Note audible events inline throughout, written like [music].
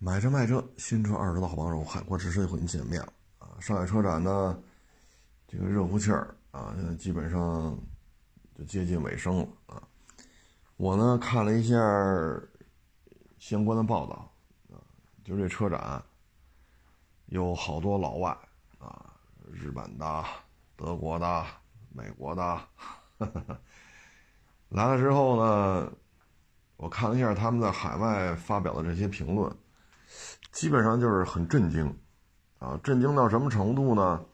买车卖车，新车二手的好帮手，海阔试车又和您见面了啊！上海车展呢，这个热乎气儿啊，现在基本上就接近尾声了啊。我呢看了一下相关的报道啊，就这车展有好多老外啊，日本的、德国的、美国的，[laughs] 来了之后呢，我看了一下他们在海外发表的这些评论。基本上就是很震惊，啊，震惊到什么程度呢？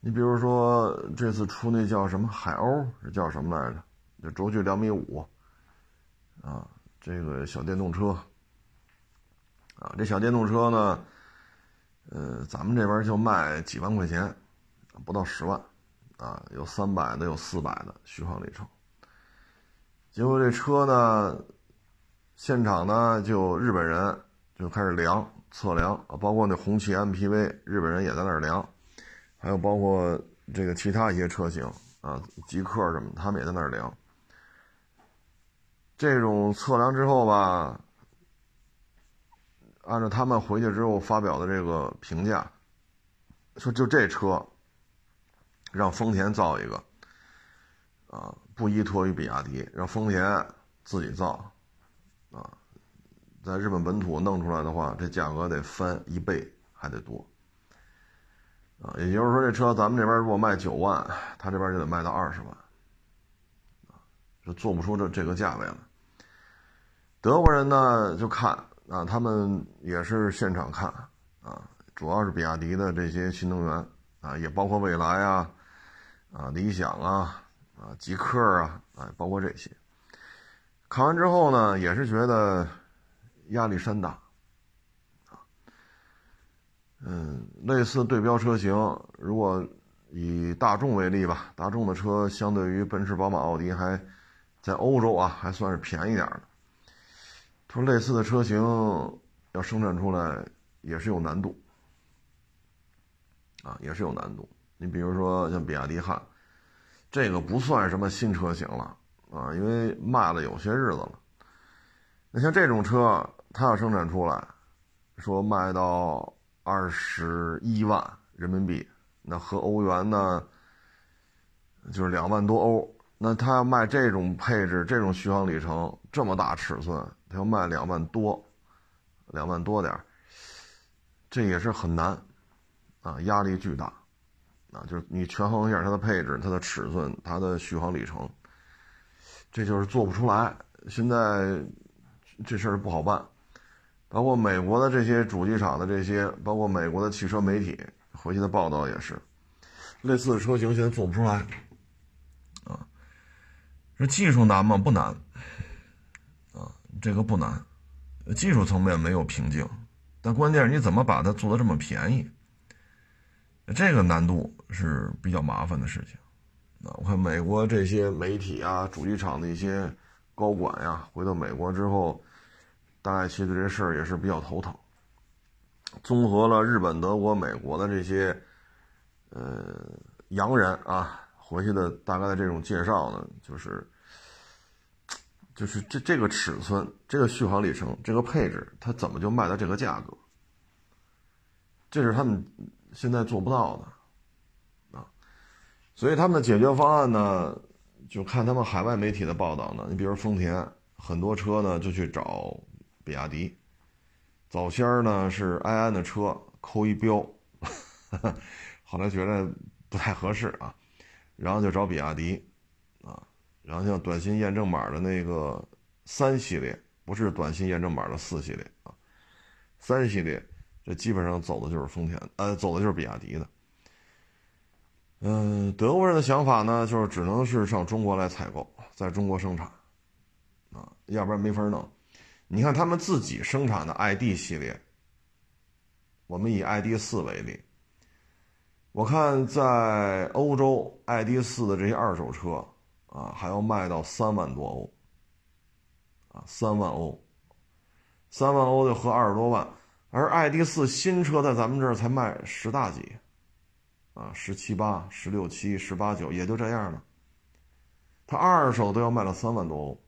你比如说这次出那叫什么海鸥，是叫什么来着？就轴距两米五，啊，这个小电动车，啊，这小电动车呢，呃，咱们这边就卖几万块钱，不到十万，啊，有三百的，有四百的续航里程。结果这车呢，现场呢就日本人。就开始量测量啊，包括那红旗 MPV，日本人也在那儿量，还有包括这个其他一些车型啊，极客什么，他们也在那儿量。这种测量之后吧，按照他们回去之后发表的这个评价，说就这车，让丰田造一个，啊，不依托于比亚迪，让丰田自己造，在日本本土弄出来的话，这价格得翻一倍还得多，啊，也就是说，这车咱们这边如果卖九万，他这边就得卖到二十万，啊，就做不出这这个价位了。德国人呢就看啊，他们也是现场看啊，主要是比亚迪的这些新能源啊，也包括蔚来啊，啊，理想啊，啊，极客啊，啊，包括这些。看完之后呢，也是觉得。压力山大，啊，嗯，类似对标车型，如果以大众为例吧，大众的车相对于奔驰、宝马、奥迪还在欧洲啊还算是便宜点的。说类似的车型要生产出来也是有难度，啊，也是有难度。你比如说像比亚迪汉，这个不算什么新车型了啊，因为卖了有些日子了。那像这种车。它要生产出来，说卖到二十一万人民币，那合欧元呢，就是两万多欧。那它要卖这种配置、这种续航里程、这么大尺寸，它要卖两万多，两万多点这也是很难啊，压力巨大啊。就是你权衡一下它的配置、它的尺寸、它的续航里程，这就是做不出来。现在这事儿不好办。包括美国的这些主机厂的这些，包括美国的汽车媒体回去的报道也是，类似的车型现在做不出来，啊，这技术难吗？不难，啊，这个不难，技术层面没有瓶颈，但关键是你怎么把它做的这么便宜，这个难度是比较麻烦的事情，啊，我看美国这些媒体啊，主机厂的一些高管呀，回到美国之后。大概其实对这事儿也是比较头疼。综合了日本、德国、美国的这些呃洋人啊回去的大概的这种介绍呢，就是就是这这个尺寸、这个续航里程、这个配置，它怎么就卖到这个价格？这是他们现在做不到的啊。所以他们的解决方案呢，就看他们海外媒体的报道呢。你比如丰田，很多车呢就去找。比亚迪，早先呢是安安的车扣一标，[laughs] 后来觉得不太合适啊，然后就找比亚迪，啊，然后像短信验证码的那个三系列，不是短信验证码的四系列啊，三系列这基本上走的就是丰田，呃，走的就是比亚迪的。嗯，德国人的想法呢，就是只能是上中国来采购，在中国生产，啊，要不然没法弄。你看他们自己生产的 ID 系列，我们以 ID 四为例，我看在欧洲 ID 四的这些二手车啊，还要卖到三万多欧，啊，三万欧，三万欧就合二十多万，而 ID 四新车在咱们这儿才卖十大几，啊，十七八、十六七、十八九，也就这样了，它二手都要卖到三万多欧。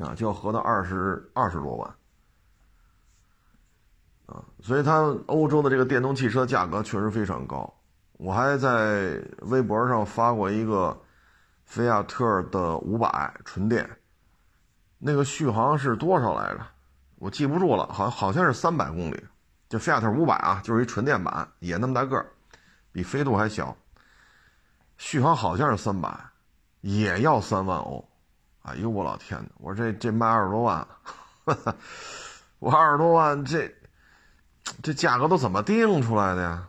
啊，就要合到二十二十多万，啊，所以它欧洲的这个电动汽车价格确实非常高。我还在微博上发过一个菲亚特的五百纯电，那个续航是多少来着？我记不住了，好好像是三百公里。就菲亚特五百啊，就是一纯电版，也那么大个儿，比飞度还小，续航好像是三百，也要三万欧。哎呦我老天哪！我说这这卖二十多万，我二十多万这这价格都怎么定出来的呀？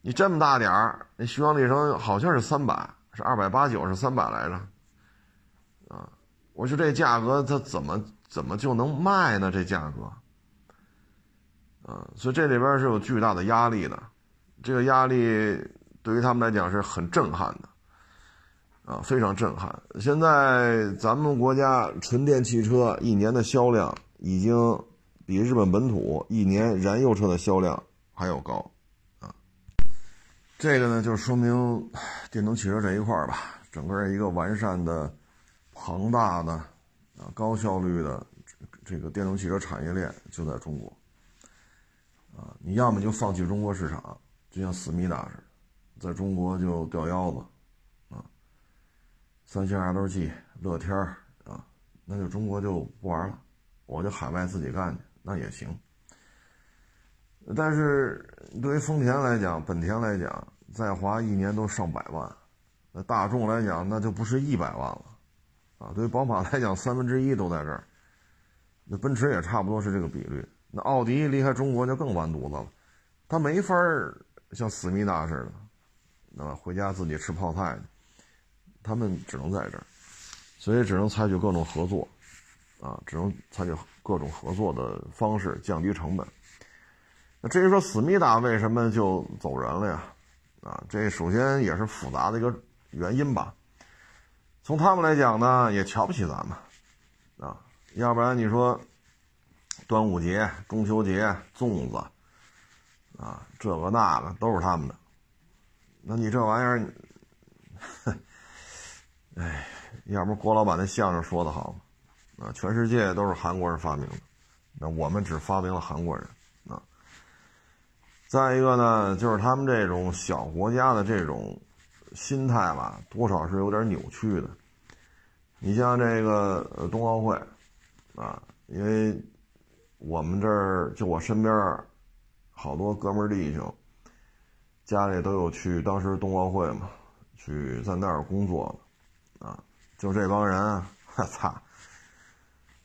你这么大点儿，那续航里程好像是三百，是二百八九，是三百来着。啊，我说这价格它怎么怎么就能卖呢？这价格，啊，所以这里边是有巨大的压力的，这个压力对于他们来讲是很震撼的，啊，非常震撼。现在咱们国家纯电汽车一年的销量已经比日本本土一年燃油车的销量还要高。啊这个呢，就说明电动汽车这一块吧，整个一个完善的、庞大的、啊高效率的这个电动汽车产业链就在中国。啊，你要么就放弃中国市场，就像思密达似的，在中国就掉腰子，三星 LG、乐天啊，那就中国就不玩了，我就海外自己干去，那也行。但是对于丰田来讲，本田来讲，在华一年都上百万，那大众来讲，那就不是一百万了，啊，对于宝马来讲，三分之一都在这儿，那奔驰也差不多是这个比率，那奥迪离开中国就更完犊子了，他没法儿像思密达似的，啊，回家自己吃泡菜去，他们只能在这儿，所以只能采取各种合作，啊，只能采取各种合作的方式降低成本。那至于说思密达为什么就走人了呀？啊，这首先也是复杂的一个原因吧。从他们来讲呢，也瞧不起咱们，啊，要不然你说端午节、中秋节、粽子，啊，这个那个都是他们的。那你这玩意儿，[laughs] 哎，要不郭老板那相声说的好啊，全世界都是韩国人发明的，那我们只发明了韩国人。啊再一个呢，就是他们这种小国家的这种心态吧，多少是有点扭曲的。你像这个冬奥会啊，因为我们这儿就我身边好多哥们儿弟兄，家里都有去当时冬奥会嘛，去在那儿工作，就这帮人，我操，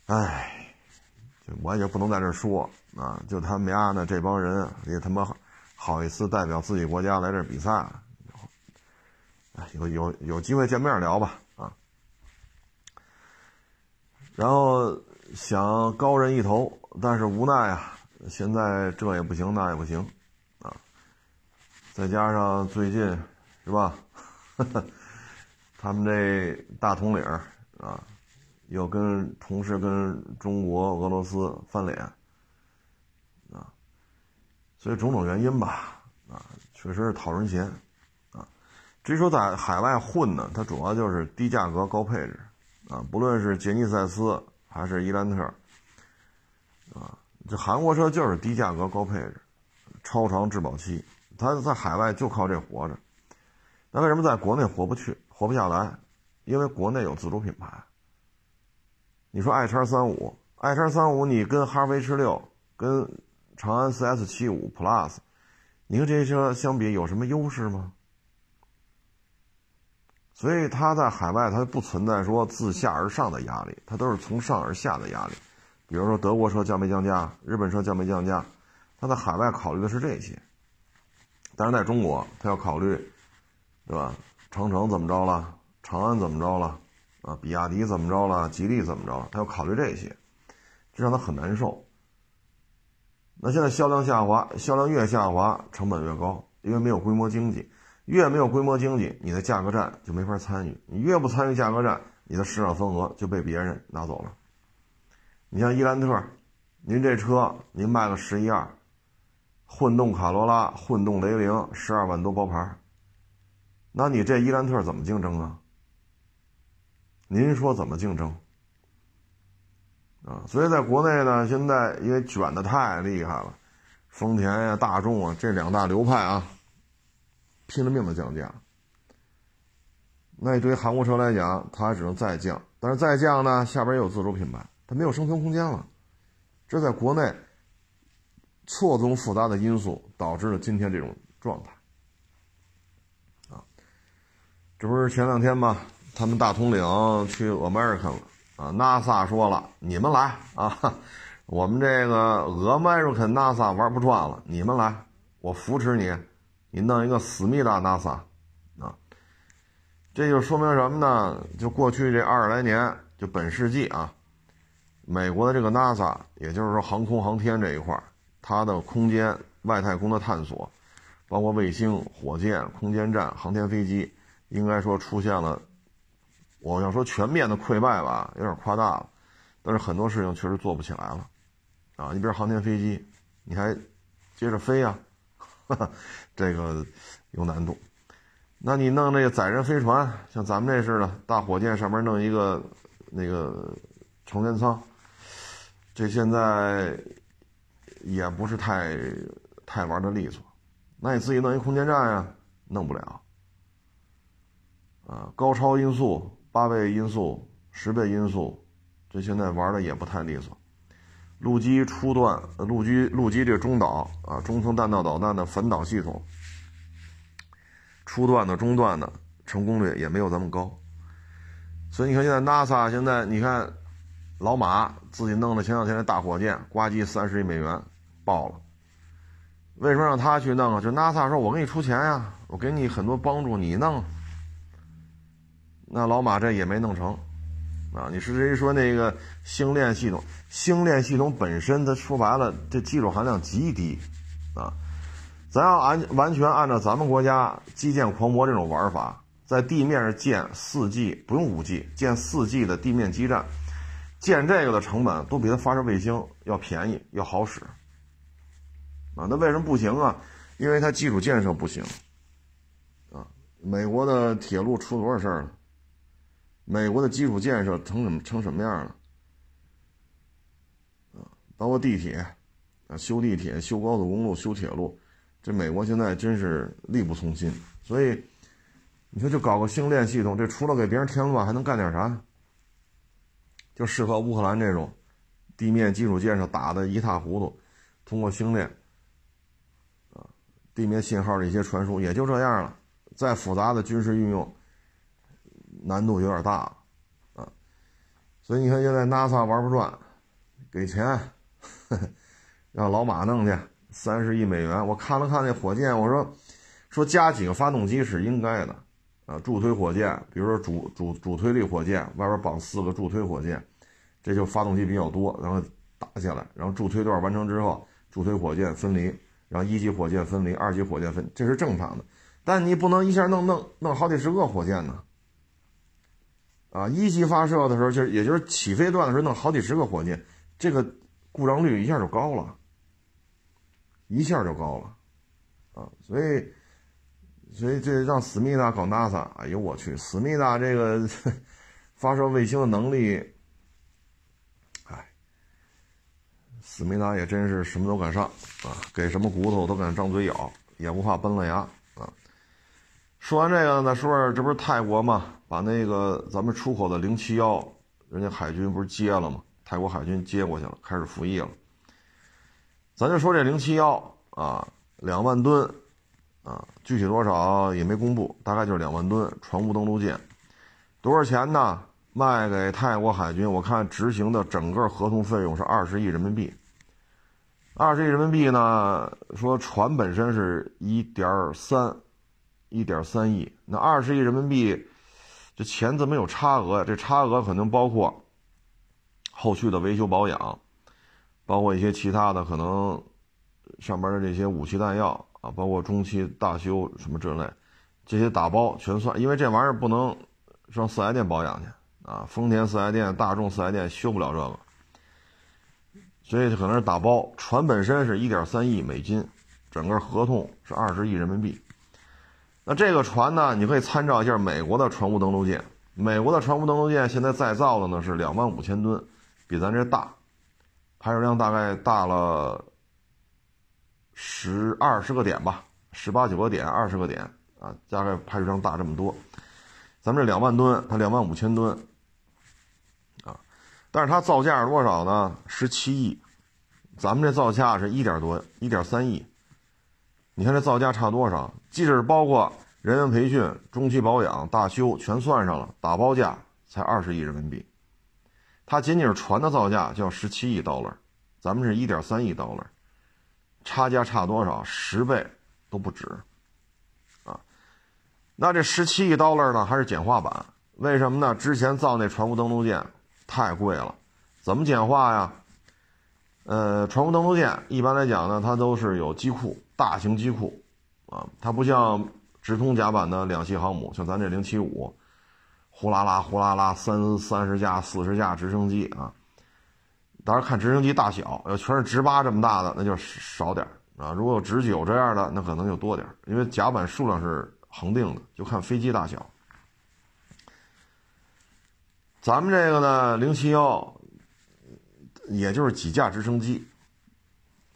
哎。就我也不能在这说啊，就他们家呢这帮人也他妈好意思代表自己国家来这比赛，有有有机会见面聊吧啊。然后想高人一头，但是无奈啊，现在这也不行那也不行啊，再加上最近是吧，他们这大统领啊。又跟同时跟中国、俄罗斯翻脸，啊，所以种种原因吧，啊，确实是讨人嫌，啊，至于说在海外混呢，它主要就是低价格高配置，啊，不论是杰尼赛斯还是伊兰特，啊，这韩国车就是低价格高配置，超长质保期，它在海外就靠这活着，那为什么在国内活不去、活不下来？因为国内有自主品牌。你说 i 叉三五，i 叉三五，你跟哈弗 H 六、跟长安 CS 七五 Plus，你跟这些车相比有什么优势吗？所以它在海外它不存在说自下而上的压力，它都是从上而下的压力。比如说德国车降没降价，日本车降没降价，它在海外考虑的是这些。但是在中国，它要考虑，对吧？长城怎么着了？长安怎么着了？啊，比亚迪怎么着了？吉利怎么着了？他要考虑这些，这让他很难受。那现在销量下滑，销量越下滑，成本越高，因为没有规模经济，越没有规模经济，你的价格战就没法参与。你越不参与价格战，你的市场份额就被别人拿走了。你像伊兰特，您这车您卖个十一二，混动卡罗拉、混动雷凌，十二万多包牌，那你这伊兰特怎么竞争啊？您说怎么竞争？啊，所以在国内呢，现在因为卷的太厉害了，丰田呀、大众啊这两大流派啊，拼了命的降价。那对于韩国车来讲，它还只能再降，但是再降呢，下边也有自主品牌，它没有生存空间了。这在国内错综复杂的因素导致了今天这种状态。啊，这不是前两天吗？他们大统领去 America 了。啊，NASA 说了，你们来啊！我们这个 American NASA 玩不转了，你们来，我扶持你，你弄一个思密达 NASA 啊！这就说明什么呢？就过去这二十来年，就本世纪啊，美国的这个 NASA，也就是说航空航天这一块它的空间外太空的探索，包括卫星、火箭、空间站、航天飞机，应该说出现了。我要说全面的溃败吧，有点夸大了，但是很多事情确实做不起来了，啊，你比如航天飞机，你还接着飞 [laughs] 呀，这个有难度。那你弄那个载人飞船，像咱们这似的，大火箭上面弄一个那个成员舱，这现在也不是太太玩的利索。那你自己弄一空间站呀，弄不了，啊，高超音速。八倍音速、十倍音速，这现在玩的也不太利索。陆基初段、陆基陆基这中导啊，中程弹道导弹的反导系统，初段的、中段的成功率也没有咱们高。所以你看，现在 NASA 现在你看，老马自己弄的前两天的大火箭，呱唧三十亿美元爆了。为什么让他去弄啊？就 NASA 说：“我给你出钱呀，我给你很多帮助，你弄。”那老马这也没弄成，啊，你是谁说那个星链系统？星链系统本身，它说白了，这技术含量极低，啊，咱要按完全按照咱们国家基建狂魔这种玩法，在地面上建四 G 不用五 G，建四 G 的地面基站，建这个的成本都比它发射卫星要便宜，要好使，啊，那为什么不行啊？因为它基础建设不行，啊，美国的铁路出多少事儿了？美国的基础建设成什么成什么样了？啊，包括地铁，啊，修地铁、修高速公路、修铁路，这美国现在真是力不从心。所以，你说就搞个星链系统，这除了给别人添乱，还能干点啥？就适合乌克兰这种地面基础建设打得一塌糊涂，通过星链，啊，地面信号的一些传输也就这样了。再复杂的军事运用。难度有点大，啊，所以你看现在 NASA 玩不转，给钱让老马弄去三十亿美元。我看了看那火箭，我说说加几个发动机是应该的，啊，助推火箭，比如说主主主推力火箭外边绑四个助推火箭，这就发动机比较多，然后打下来，然后助推段完成之后，助推火箭分离，然后一级火箭分离，二级火箭分，这是正常的。但你不能一下弄弄弄好几十个火箭呢。啊，一级发射的时候，就是也就是起飞段的时候，弄好几十个火箭，这个故障率一下就高了，一下就高了，啊，所以，所以这让思密达搞 NASA，哎呦我去，思密达这个 [laughs] 发射卫星的能力，哎，思密达也真是什么都敢上啊，给什么骨头都敢张嘴咬，也不怕崩了牙啊。说完这个，再说说，这不是泰国吗？把那个咱们出口的零七幺，人家海军不是接了吗？泰国海军接过去了，开始服役了。咱就说这零七幺啊，两万吨啊，具体多少也没公布，大概就是两万吨船坞登陆舰，多少钱呢？卖给泰国海军，我看执行的整个合同费用是二十亿人民币。二十亿人民币呢，说船本身是一点三。一点三亿，那二十亿人民币，这钱怎么有差额呀？这差额可能包括后续的维修保养，包括一些其他的可能上边的这些武器弹药啊，包括中期大修什么之类，这些打包全算。因为这玩意儿不能上四 S 店保养去啊，丰田四 S 店、大众四 S 店修不了这个，所以可能是打包。船本身是一点三亿美金，整个合同是二十亿人民币。那这个船呢？你可以参照一下美国的船坞登陆舰。美国的船坞登陆舰现在再造的呢是两万五千吨，比咱这大，排水量大概大了十二十个点吧，十八九个点，二十个点啊，大概排水量大这么多。咱们这两万吨，它两万五千吨啊，但是它造价是多少呢？十七亿，咱们这造价是一点多，一点三亿。你看这造价差多少？即使包括人员培训、中期保养、大修全算上了，打包价才二十亿人民币。它仅仅是船的造价就要十七亿刀了，咱们是一点三亿刀了，差价差多少？十倍都不止，啊！那这十七亿刀了呢？还是简化版？为什么呢？之前造那船坞登陆舰太贵了，怎么简化呀？呃，船坞登陆舰一般来讲呢，它都是有机库。大型机库，啊，它不像直通甲板的两栖航母，像咱这零七五，呼啦啦呼啦啦三三十架、四十架直升机啊。当然看直升机大小，要全是直八这么大的，那就少点啊。如果有直九这样的，那可能就多点因为甲板数量是恒定的，就看飞机大小。咱们这个呢，零七幺，也就是几架直升机。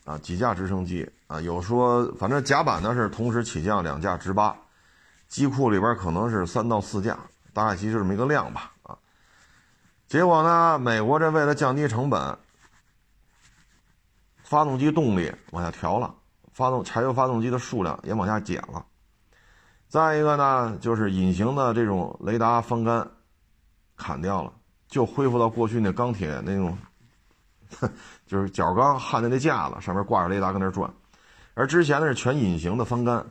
啊，几架直升机啊，有说反正甲板呢是同时起降两架直八，机库里边可能是三到四架，大概其实就这么一个量吧啊。结果呢，美国这为了降低成本，发动机动力往下调了，发动柴油发动机的数量也往下减了。再一个呢，就是隐形的这种雷达方杆砍掉了，就恢复到过去那钢铁那种。[laughs] 就是角钢焊的那架子上面挂着雷达跟那转，而之前呢是全隐形的翻杆，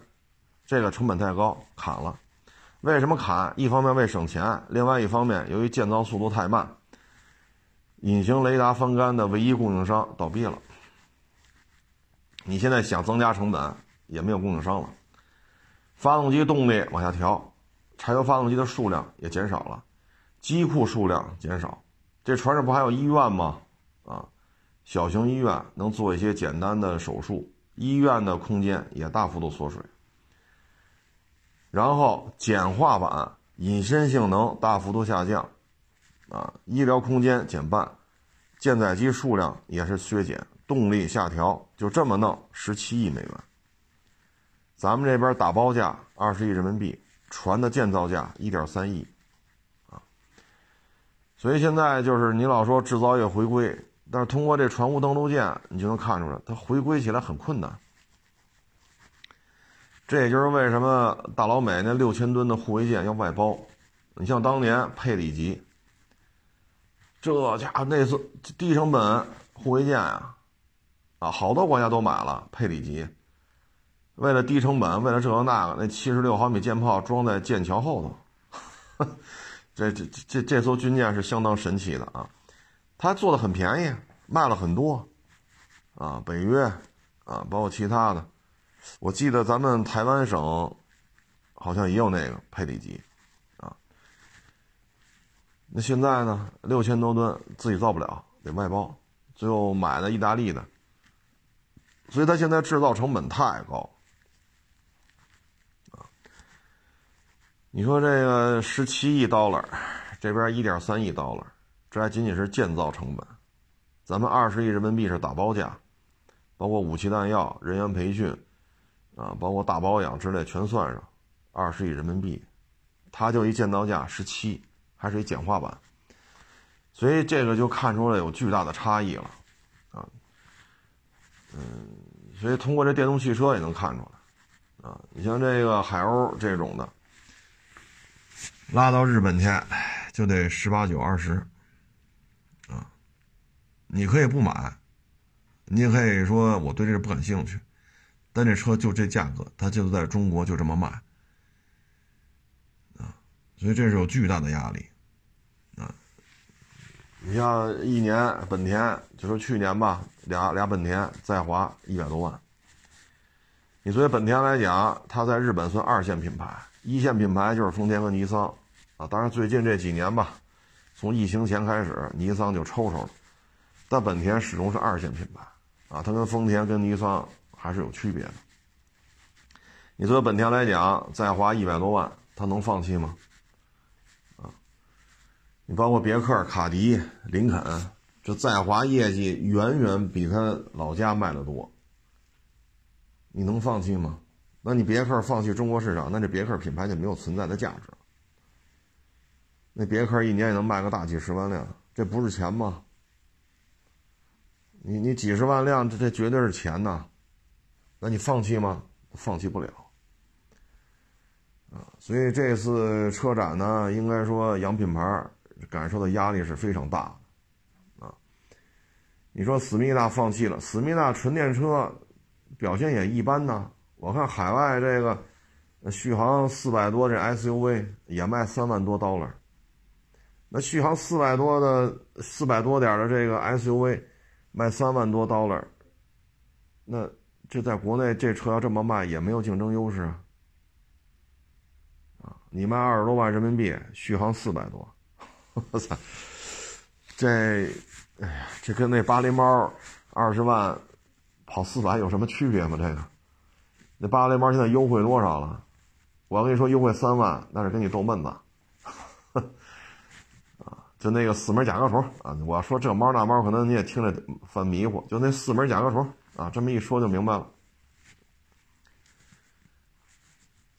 这个成本太高，砍了。为什么砍？一方面为省钱，另外一方面由于建造速度太慢，隐形雷达翻杆的唯一供应商倒闭了。你现在想增加成本也没有供应商了，发动机动力往下调，柴油发动机的数量也减少了，机库数量减少。这船上不还有医院吗？啊，小型医院能做一些简单的手术，医院的空间也大幅度缩水。然后简化版隐身性能大幅度下降，啊，医疗空间减半，舰载机数量也是削减，动力下调，就这么弄，十七亿美元。咱们这边打包价二十亿人民币，船的建造价一点三亿，啊，所以现在就是你老说制造业回归。但是通过这船坞登陆舰，你就能看出来，它回归起来很困难。这也就是为什么大老美那六千吨的护卫舰要外包。你像当年佩里级，这家伙那次低成本护卫舰啊，啊，好多国家都买了佩里级。为了低成本，为了这个那个，那七十六毫米舰炮装在舰桥后头，[laughs] 这这这这艘军舰是相当神奇的啊。他做的很便宜，卖了很多，啊，北约，啊，包括其他的，我记得咱们台湾省好像也有那个佩里级，啊，那现在呢，六千多吨自己造不了，得外包，最后买了意大利的，所以他现在制造成本太高，啊，你说这个十七亿刀了，这边一点三亿刀了。这还仅仅是建造成本，咱们二十亿人民币是打包价，包括武器弹药、人员培训，啊，包括大保养之类全算上，二十亿人民币，它就一建造价十七，还是一简化版，所以这个就看出来有巨大的差异了，啊，嗯，所以通过这电动汽车也能看出来，啊，你像这个海鸥这种的，拉到日本去就得十八九二十。你可以不买，你也可以说我对这个不感兴趣，但这车就这价格，它就在中国就这么卖，啊，所以这是有巨大的压力，啊，你像一年本田，就说去年吧，俩俩本田在华一百多万，你作为本田来讲，它在日本算二线品牌，一线品牌就是丰田和尼桑，啊，当然最近这几年吧，从疫情前开始，尼桑就抽抽了。但本田始终是二线品牌，啊，它跟丰田、跟尼桑还是有区别的。你作为本田来讲，再花一百多万，它能放弃吗？啊，你包括别克、卡迪、林肯，这在华业绩远远比他老家卖的多，你能放弃吗？那你别克放弃中国市场，那这别克品牌就没有存在的价值。那别克一年也能卖个大几十万辆，这不是钱吗？你你几十万辆，这这绝对是钱呐！那你放弃吗？放弃不了。啊，所以这次车展呢，应该说洋品牌感受的压力是非常大。啊，你说思密达放弃了，思密达纯电车表现也一般呢。我看海外这个续航四百多这 SUV 也卖三万多刀了，那续航四百多的四百多点的这个 SUV 卖三万多 dollar，，那这在国内这车要这么卖也没有竞争优势啊！啊，你卖二十多万人民币，续航四百多，我操！这，哎呀，这跟那八零猫二十万跑四百有什么区别吗？这个？那八零猫现在优惠多少了？我要跟你说优惠三万，那是跟你逗闷子，就那个四门甲壳虫啊！我说这猫那猫，可能你也听着犯迷糊，就那四门甲壳虫啊，这么一说就明白了。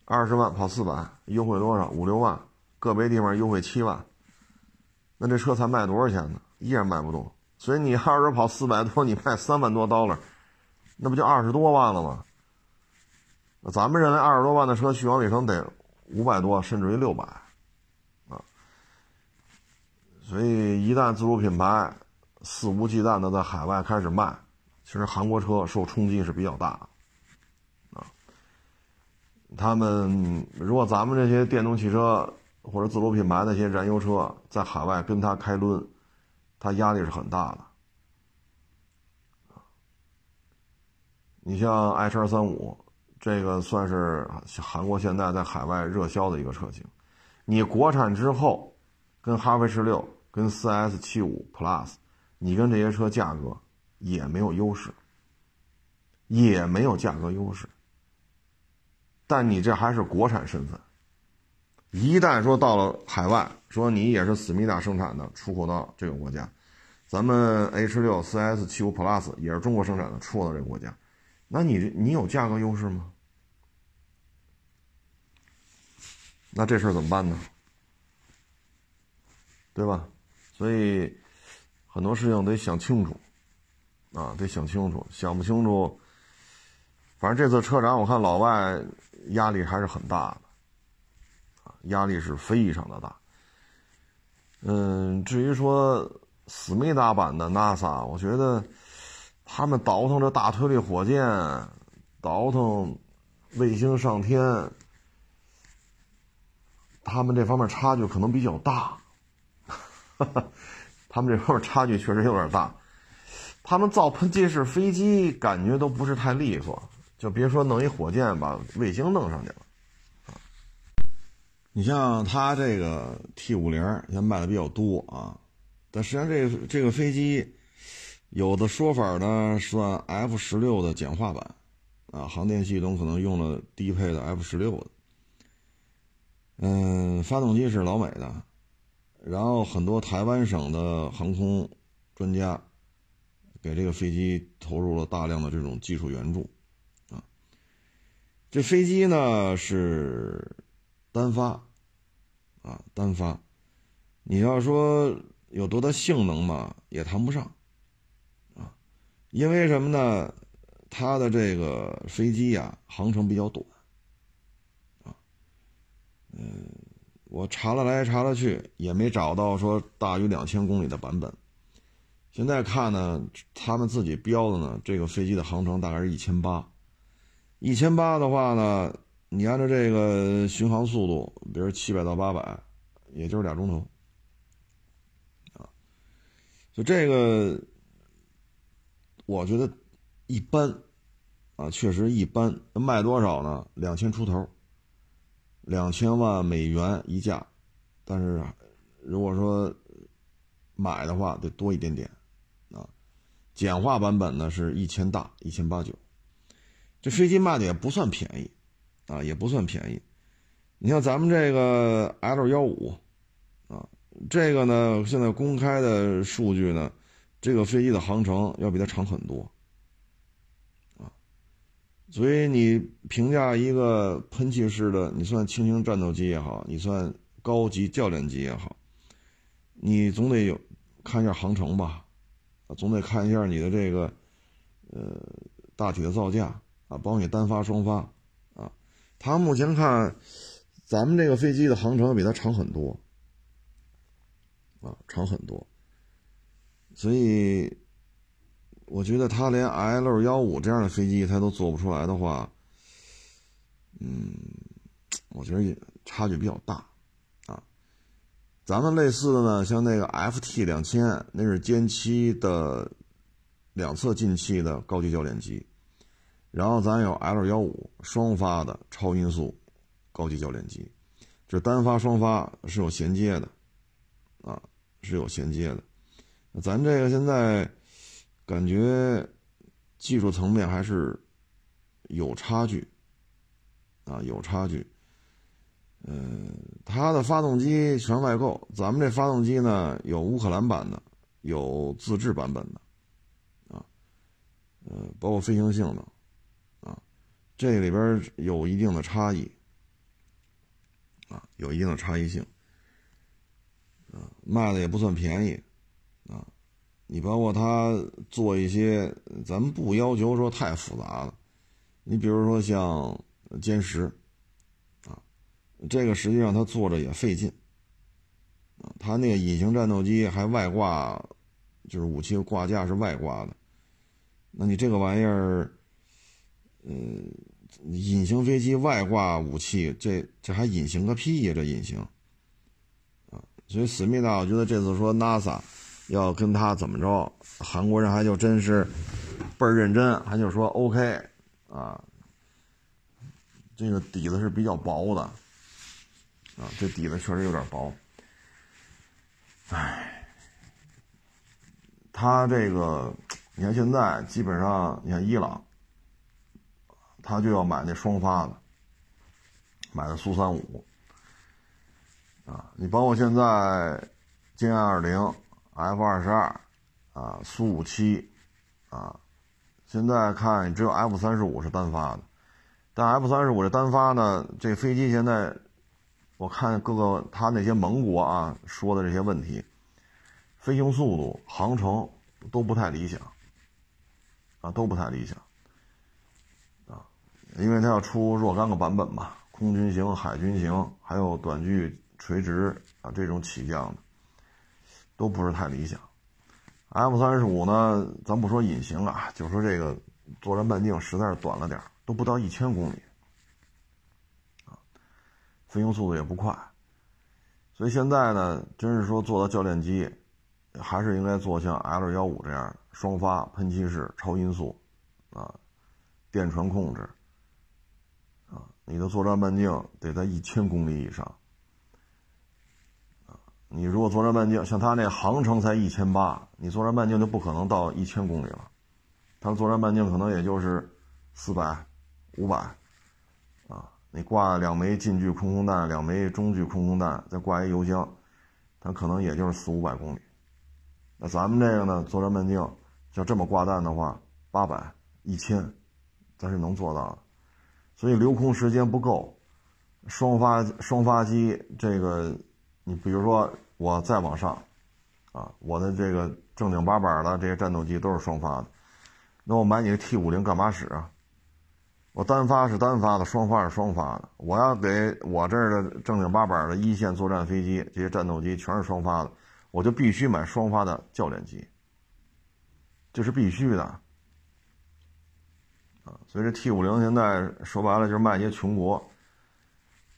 二十万跑四百，优惠多少？五六万，个别地方优惠七万，那这车才卖多少钱呢？依然卖不动。所以你二十跑四百多，你卖三万多刀了，那不就二十多万了吗？咱们认为二十多万的车续航里程得五百多，甚至于六百，所以一旦自主品牌肆无忌惮的在海外开始卖，其实韩国车受冲击是比较大的，啊，他们如果咱们这些电动汽车或者自主品牌那些燃油车在海外跟他开抡，他压力是很大的，你像 H 二三五。这个算是韩国现在在海外热销的一个车型，你国产之后，跟哈弗 H 六、跟 4S 七五 Plus，你跟这些车价格也没有优势，也没有价格优势。但你这还是国产身份，一旦说到了海外，说你也是思密达生产的，出口到这个国家，咱们 H 六、4S 七五 Plus 也是中国生产的，出口到这个国家。那你你有价格优势吗？那这事儿怎么办呢？对吧？所以很多事情得想清楚啊，得想清楚，想不清楚，反正这次车展我看老外压力还是很大的啊，压力是非常的大。嗯，至于说思密达版的 NASA，我觉得。他们倒腾这大推力火箭，倒腾卫星上天，他们这方面差距可能比较大。[laughs] 他们这方面差距确实有点大。他们造喷气式飞机感觉都不是太利索，就别说弄一火箭把卫星弄上去了。你像他这个 T 五零现在卖的比较多啊，但实际上这个这个飞机。有的说法呢，算 F 十六的简化版，啊，航电系统可能用了低配的 F 十六的，嗯，发动机是老美的，然后很多台湾省的航空专家给这个飞机投入了大量的这种技术援助，啊，这飞机呢是单发，啊，单发，你要说有多大性能嘛，也谈不上。啊因为什么呢？它的这个飞机呀，航程比较短，啊，嗯，我查了来查了去，也没找到说大于两千公里的版本。现在看呢，他们自己标的呢，这个飞机的航程大概是一千八，一千八的话呢，你按照这个巡航速度，比如七百到八百，也就是俩钟头，啊，就这个。我觉得一般，啊，确实一般。卖多少呢？两千出头，两千万美元一架。但是，如果说买的话，得多一点点，啊。简化版本呢是一千大，一千八九。这飞机卖的也不算便宜，啊，也不算便宜。你像咱们这个 L 幺五，啊，这个呢现在公开的数据呢。这个飞机的航程要比它长很多，所以你评价一个喷气式的，你算轻型战斗机也好，你算高级教练机也好，你总得有看一下航程吧，总得看一下你的这个，呃，大体的造价啊，包括你单发、双发，啊，它目前看，咱们这个飞机的航程比它长很多，啊，长很多。所以，我觉得他连 L 幺五这样的飞机他都做不出来的话，嗯，我觉得也差距比较大，啊，咱们类似的呢，像那个 FT 两千，那是歼七的两侧进气的高级教练机，然后咱有 L 幺五双发的超音速高级教练机，就是单发双发是有衔接的，啊，是有衔接的。咱这个现在感觉技术层面还是有差距啊，有差距。嗯，它的发动机全外购，咱们这发动机呢有乌克兰版的，有自制版本的，啊，呃，包括飞行性能，啊，这里边有一定的差异，啊，有一定的差异性，啊，卖的也不算便宜。你包括他做一些，咱们不要求说太复杂了。你比如说像歼十，啊，这个实际上他做着也费劲。啊，他那个隐形战斗机还外挂，就是武器挂架是外挂的。那你这个玩意儿，嗯，隐形飞机外挂武器，这这还隐形个屁呀！这隐形，啊，所以思密达，我觉得这次说 NASA。要跟他怎么着？韩国人还就真是倍儿认真，还就说 OK 啊。这个底子是比较薄的啊，这底子确实有点薄。唉，他这个你看现在基本上，你看伊朗，他就要买那双发的，买的苏三五啊。你包括现在歼二零。F 二十二，啊，苏五七，啊，现在看只有 F 三十五是单发的，但 F 三十五这单发呢，这飞机现在我看各个他那些盟国啊说的这些问题，飞行速度、航程都不太理想，啊，都不太理想，啊，因为它要出若干个版本嘛，空军型、海军型，还有短距垂直啊这种起降的。都不是太理想，F 三十五呢，咱不说隐形啊，就说这个作战半径实在是短了点都不到一千公里，啊，飞行速度也不快，所以现在呢，真是说做到教练机，还是应该做像 L 幺五这样的双发喷气式超音速，啊，电传控制，啊，你的作战半径得在一千公里以上。你如果作战半径像它那航程才一千八，你作战半径就不可能到一千公里了，它作战半径可能也就是四百、五百，啊，你挂两枚近距空空弹，两枚中距空空弹，再挂一油箱，它可能也就是四五百公里。那咱们这个呢，作战半径就这么挂弹的话，八百、一千，咱是能做到的。所以留空时间不够，双发双发机这个。你比如说，我再往上，啊，我的这个正经八百的这些战斗机都是双发的，那我买你的 T 五零干嘛使啊？我单发是单发的，双发是双发的。我要给我这儿的正经八百的一线作战飞机这些战斗机全是双发的，我就必须买双发的教练机，这是必须的，啊，所以这 T 五零现在说白了就是卖一些穷国，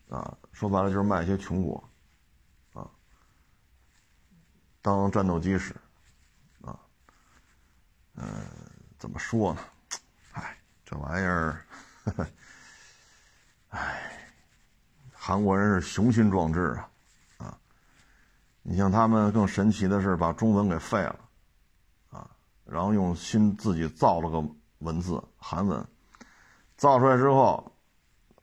啊，说白了就是卖一些穷国。当战斗机使，啊，嗯，怎么说呢？哎，这玩意儿，哎，韩国人是雄心壮志啊，啊，你像他们更神奇的是把中文给废了，啊，然后用新自己造了个文字韩文，造出来之后，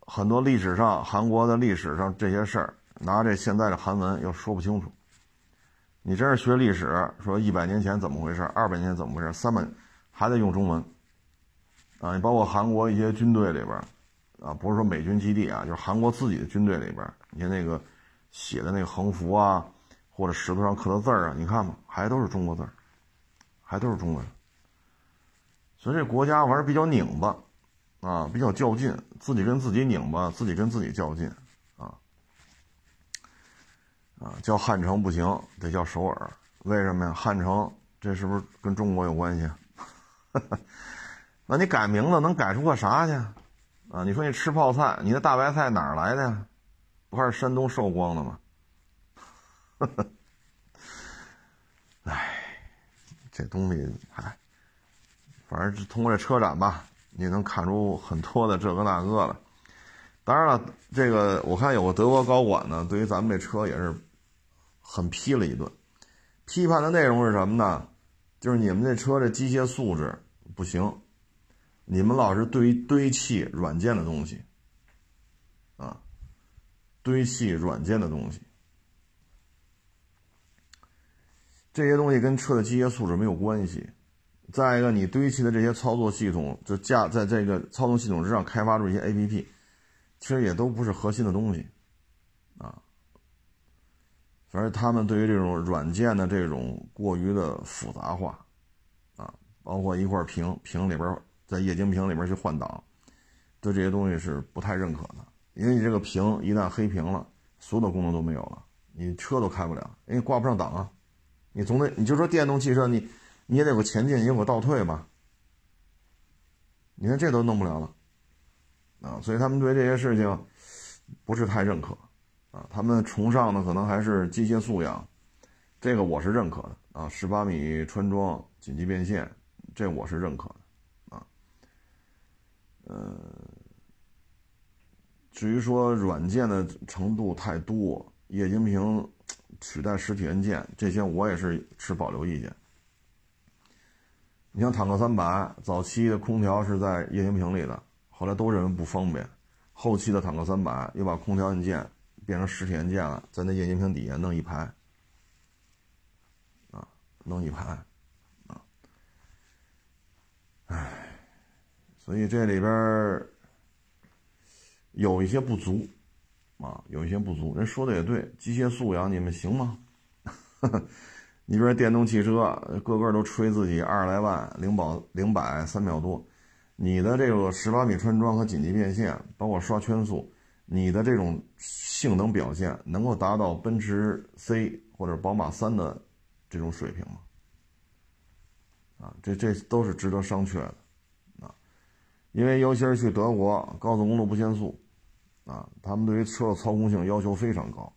很多历史上韩国的历史上这些事儿，拿这现在的韩文又说不清楚。你真是学历史，说一百年前怎么回事，二百年前怎么回事，三百还得用中文啊！你包括韩国一些军队里边啊，不是说美军基地啊，就是韩国自己的军队里边，你看那个写的那个横幅啊，或者石头上刻的字儿啊，你看吧，还都是中国字儿，还都是中文。所以这国家玩比较拧巴啊，比较较劲，自己跟自己拧巴，自己跟自己较劲。啊，叫汉城不行，得叫首尔。为什么呀？汉城这是不是跟中国有关系？[laughs] 那你改名字能改出个啥去？啊，你说你吃泡菜，你的大白菜哪儿来的呀？不还是山东寿光的吗？[laughs] 哎，这东西，哎，反正是通过这车展吧，你能看出很多的这个那个了。当然了，这个我看有个德国高管呢，对于咱们这车也是。很批了一顿，批判的内容是什么呢？就是你们这车这机械素质不行，你们老是堆堆砌软件的东西，啊，堆砌软件的东西，这些东西跟车的机械素质没有关系。再一个，你堆砌的这些操作系统，就架在这个操纵系统之上开发出一些 APP，其实也都不是核心的东西，啊。而他们对于这种软件的这种过于的复杂化，啊，包括一块屏屏里边在液晶屏里边去换挡，对这些东西是不太认可的。因为你这个屏一旦黑屏了，所有的功能都没有了，你车都开不了，因为挂不上档啊。你总得你就说电动汽车，你你也得有个前进，也有个倒退吧。你看这都弄不了了，啊，所以他们对这些事情不是太认可。啊，他们崇尚的可能还是机械素养，这个我是认可的啊。十八米穿装、紧急变线，这我是认可的啊。呃，至于说软件的程度太多，液晶屏取代实体按键，这些我也是持保留意见。你像坦克三百，早期的空调是在液晶屏里的，后来都认为不方便，后期的坦克三百又把空调按键。变成实体按键了，在那液晶屏底下弄一排，啊，弄一排，啊，唉，所以这里边有一些不足，啊，有一些不足。人说的也对，机械素养你们行吗？[laughs] 你比如电动汽车，个个都吹自己二十来万，零保零百三秒多，你的这个十八米穿桩和紧急变线，包括刷圈速。你的这种性能表现能够达到奔驰 C 或者宝马三的这种水平吗？啊，这这都是值得商榷的啊，因为尤其是去德国高速公路不限速啊，他们对于车的操控性要求非常高。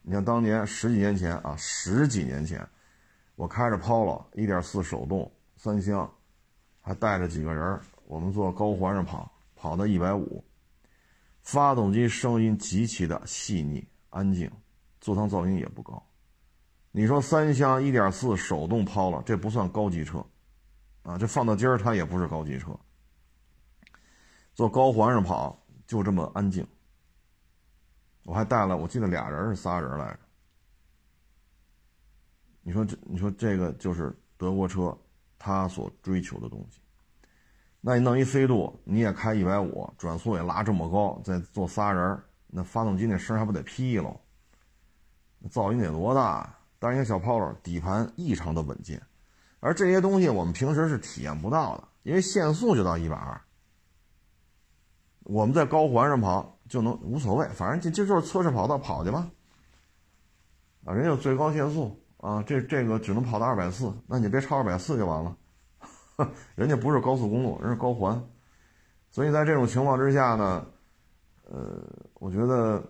你像当年十几年前啊，十几年前，我开着 Polo 1.4手动三厢，还带着几个人，我们坐高环上跑，跑到一百五。发动机声音极其的细腻安静，座舱噪音也不高。你说三厢1.4手动抛了，这不算高级车，啊，这放到今儿它也不是高级车。坐高环上跑就这么安静。我还带了，我记得俩人是仨人来着。你说这，你说这个就是德国车，它所追求的东西。那你弄一飞度，你也开一百五，转速也拉这么高，再坐仨人，那发动机那声还不得劈喽？噪音得多大？但是一个小 Polo 底盘异常的稳健，而这些东西我们平时是体验不到的，因为限速就到一百二。我们在高环上跑就能无所谓，反正这这就是测试跑道跑去吧。啊，人家有最高限速啊，这这个只能跑到二百四，那你别超二百四就完了。[laughs] 人家不是高速公路，人是高环，所以在这种情况之下呢，呃，我觉得，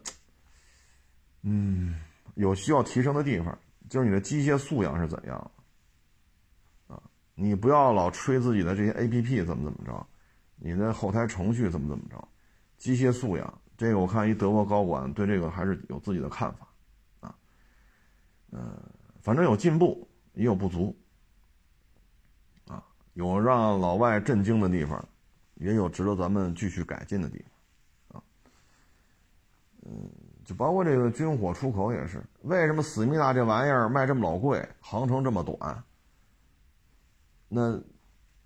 嗯，有需要提升的地方，就是你的机械素养是怎样，啊，你不要老吹自己的这些 A P P 怎么怎么着，你的后台程序怎么怎么着，机械素养，这个我看一德国高管对这个还是有自己的看法，啊，嗯，反正有进步，也有不足。有让老外震惊的地方，也有值得咱们继续改进的地方，啊，嗯，就包括这个军火出口也是，为什么思密达这玩意儿卖这么老贵，航程这么短，那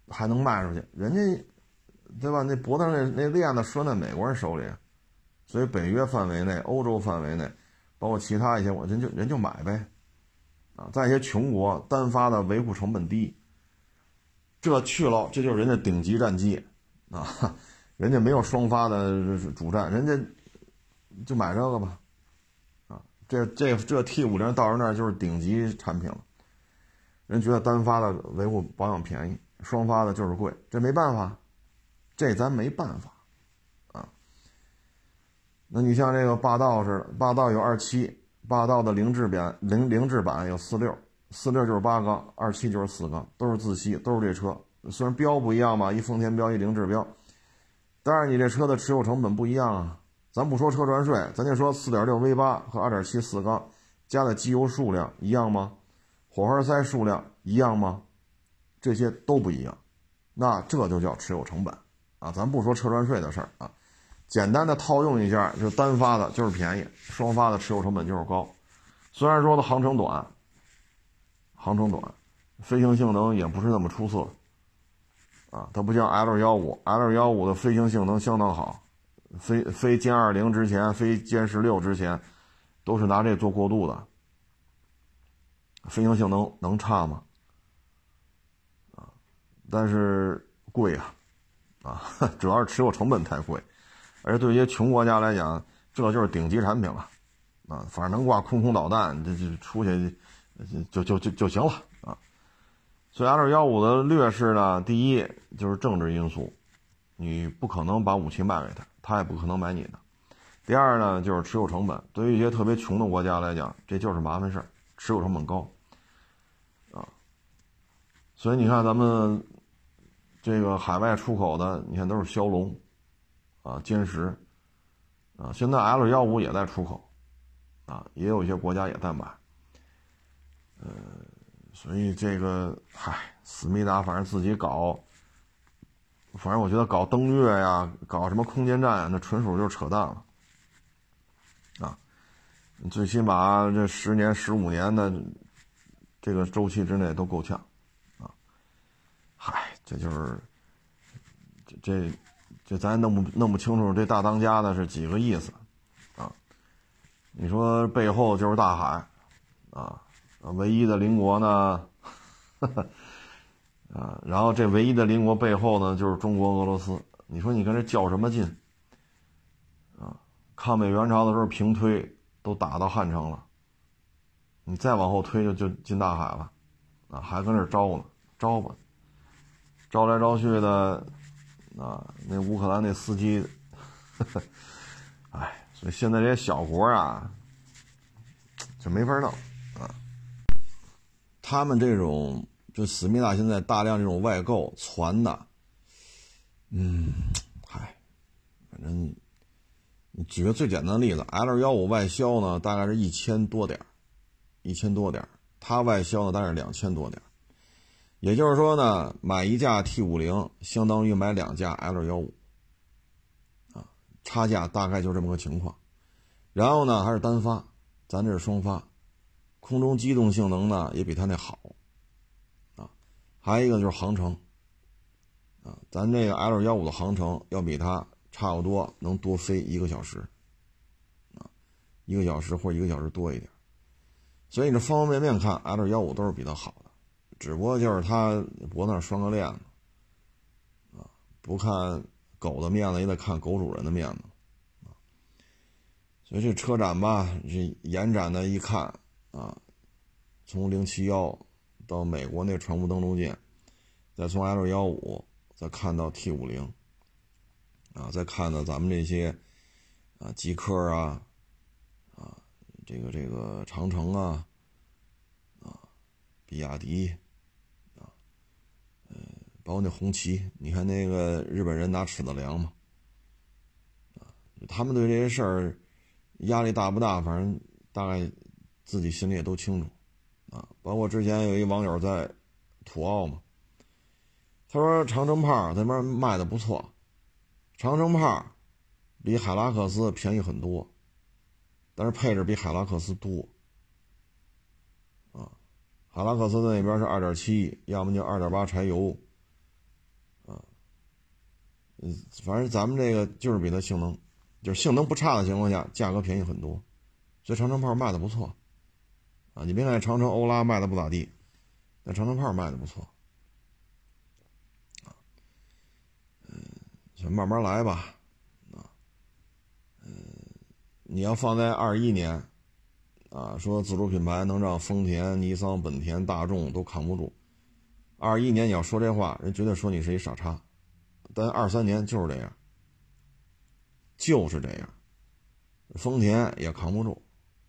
还能卖出去？人家对吧？那脖子上那那链子拴在美国人手里，所以北约范围内、欧洲范围内，包括其他一些，我人就人就买呗。啊，在一些穷国，单发的维护成本低，这去了，这就是人家顶级战机啊，人家没有双发的主战，人家就买这个吧，啊，这这这 T 五零到人那儿就是顶级产品了，人觉得单发的维护保养便宜，双发的就是贵，这没办法，这咱没办法，啊，那你像这个霸道似的，霸道有二七。霸道的零制版，零零制版有四六，四六就是八缸，二七就是四缸，都是自吸，都是这车。虽然标不一样吧，一丰田标一凌志标，但是你这车的持有成本不一样啊。咱不说车船税，咱就说四点六 V 八和二点七四缸加的机油数量一样吗？火花塞数量一样吗？这些都不一样，那这就叫持有成本啊。咱不说车船税的事儿啊。简单的套用一下，就单发的就是便宜，双发的持有成本就是高。虽然说它航程短，航程短，飞行性能也不是那么出色，啊，它不像 L 幺五，L 幺五的飞行性能相当好，飞飞歼二零之前，飞歼十六之前，都是拿这做过渡的。飞行性能能差吗？啊，但是贵啊，啊，[laughs] 主要是持有成本太贵。而对一些穷国家来讲，这就是顶级产品了，啊，反正能挂空空导弹，这就出去就就就就行了啊。所以 L 幺五的劣势呢，第一就是政治因素，你不可能把武器卖给他，他也不可能买你的。第二呢，就是持有成本，对于一些特别穷的国家来讲，这就是麻烦事儿，持有成本高，啊。所以你看咱们这个海外出口的，你看都是骁龙。啊，歼十，啊，现在 L 幺五也在出口，啊，也有一些国家也在买，呃，所以这个，嗨，思密达反正自己搞，反正我觉得搞登月呀，搞什么空间站，那纯属就是扯淡了，啊，最起码这十年、十五年的这个周期之内都够呛，啊，嗨，这就是这这。这咱弄不弄不清楚，这大当家的是几个意思，啊？你说背后就是大海，啊，唯一的邻国呢，[laughs] 啊，然后这唯一的邻国背后呢就是中国俄罗斯。你说你跟这较什么劲？啊，抗美援朝的时候平推都打到汉城了，你再往后推就就进大海了，啊，还跟这招呢，招吧，招来招去的。啊，那乌克兰那司机，[laughs] 哎，所以现在这些小国啊，就没法弄。他们这种就思密达现在大量这种外购传的，嗯，嗨，反正你举个最简单的例子，L 幺五外销呢大概是一千多点一千多点它外销呢大概是两千多点也就是说呢，买一架 T 五零相当于买两架 L 幺五，啊，差价大概就这么个情况。然后呢，还是单发，咱这是双发，空中机动性能呢也比它那好，啊，还有一个就是航程，啊，咱这个 L 幺五的航程要比它差不多能多飞一个小时，啊，一个小时或一个小时多一点。所以这方方面面看，L 幺五都是比它好的。只不过就是它脖子上拴个链子，啊，不看狗的面子也得看狗主人的面子，啊，所以这车展吧，这延展的一看啊，从零七幺到美国那船坞登陆舰，再从 L 幺五再看到 T 五零，啊，再看到咱们这些啊极客啊，啊，这个这个长城啊，啊，比亚迪。包括那红旗，你看那个日本人拿尺子量嘛，啊，他们对这些事儿压力大不大？反正大概自己心里也都清楚，啊，包括之前有一网友在土澳嘛，他说长城炮那边卖的不错，长城炮比海拉克斯便宜很多，但是配置比海拉克斯多。啊，海拉克斯那边是二点七，要么就二点八柴油。啊，嗯，反正咱们这个就是比它性能，就是性能不差的情况下，价格便宜很多，所以长城炮卖的不错。啊，你别看长城欧拉卖的不咋地，那长城炮卖的不错。啊，嗯，就慢慢来吧。啊，嗯，你要放在二一年，啊，说自主品牌能让丰田、尼桑、本田、大众都扛不住，二一年你要说这话，人绝对说你是一傻叉。但二三年就是这样，就是这样，丰田也扛不住，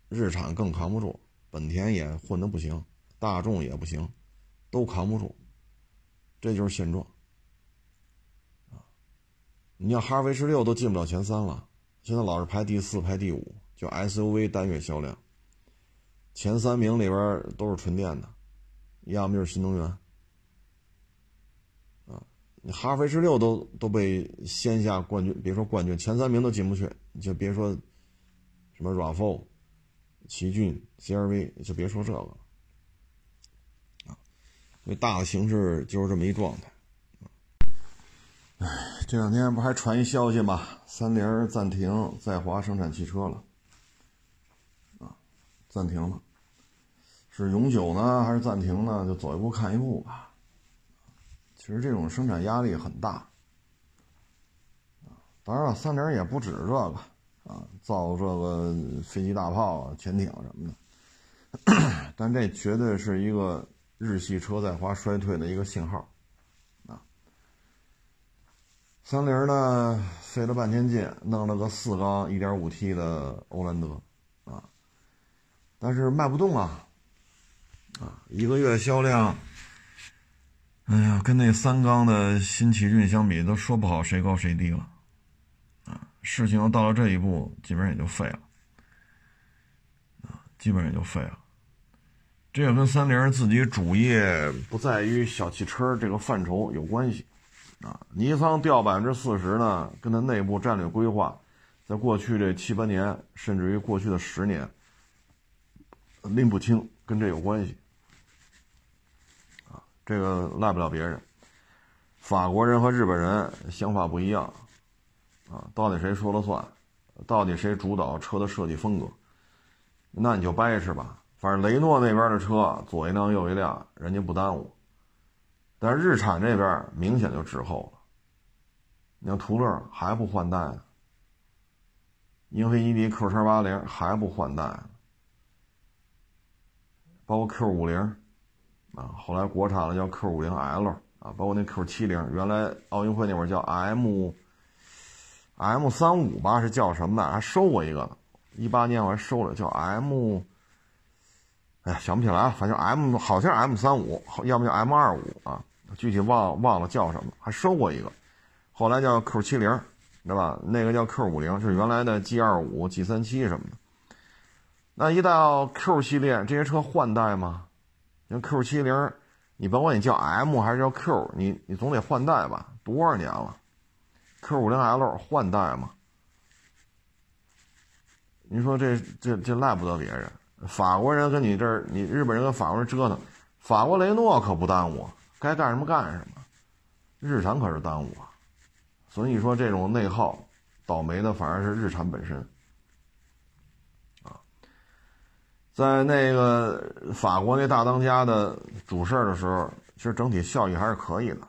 日产更扛不住。本田也混得不行，大众也不行，都扛不住，这就是现状！你像哈弗 H 六都进不了前三了，现在老是排第四、排第五，就 SUV 单月销量，前三名里边都是纯电的，要么就是新能源啊！你哈弗 H 六都都被线下冠军，别说冠军，前三名都进不去，你就别说什么 RAV4。奇骏、CRV 就别说这个了啊，所以大的形势就是这么一状态。哎，这两天不还传一消息吗？三菱暂停在华生产汽车了，啊，暂停了，是永久呢还是暂停呢？就走一步看一步吧。其实这种生产压力很大，啊，当然了，三菱也不止这个。啊，造这个飞机、大炮、潜艇什么的，[coughs] 但这绝对是一个日系车在华衰退的一个信号。啊，三菱呢费了半天劲弄了个四缸 1.5T 的欧蓝德，啊，但是卖不动啊，啊，一个月销量，哎呀，跟那三缸的新奇骏相比，都说不好谁高谁低了。事情到了这一步，基本上也就废了，啊，基本上也就废了。这个跟三菱自己主业不在于小汽车这个范畴有关系，啊，尼桑掉百分之四十呢，跟它内部战略规划，在过去这七八年，甚至于过去的十年，拎不清，跟这有关系，啊，这个赖不了别人。法国人和日本人想法不一样。啊，到底谁说了算？到底谁主导车的设计风格？那你就掰扯吧。反正雷诺那边的车左一辆右一辆，人家不耽误。但是日产这边明显就滞后了。你看途乐还不换代呢，英菲尼迪 Q 叉八零还不换代，包括 Q 五零啊，后来国产的叫 Q 五零 L 啊，包括那 Q 七零，原来奥运会那会儿叫 M。M 三五吧是叫什么的？还收过一个，一八年我还收了，叫 M，哎呀想不起来了，反正 M 好像 M 三五，要么叫 M 二五啊，具体忘忘了叫什么，还收过一个，后来叫 Q 七零，对吧？那个叫 Q 五零，是原来的 G 二五、G 三七什么的。那一到 Q 系列，这些车换代吗？像 Q 七零，你甭管你叫 M 还是叫 Q，你你总得换代吧？多少年了？Q 五零 L 换代嘛？您说这这这赖不得别人，法国人跟你这儿，你日本人跟法国人折腾，法国雷诺可不耽误，该干什么干什么，日产可是耽误啊。所以你说这种内耗，倒霉的反而是日产本身啊。在那个法国那大当家的主事的时候，其实整体效益还是可以的。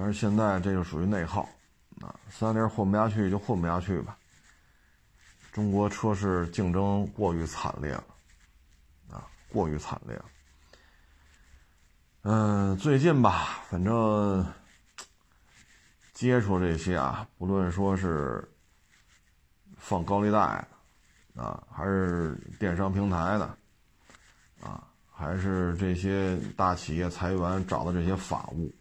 但是现在这就属于内耗，啊，三菱混不下去就混不下去吧。中国车市竞争过于惨烈了，啊，过于惨烈了。嗯，最近吧，反正接触这些啊，不论说是放高利贷的，啊，还是电商平台的，啊，还是这些大企业裁员找的这些法务。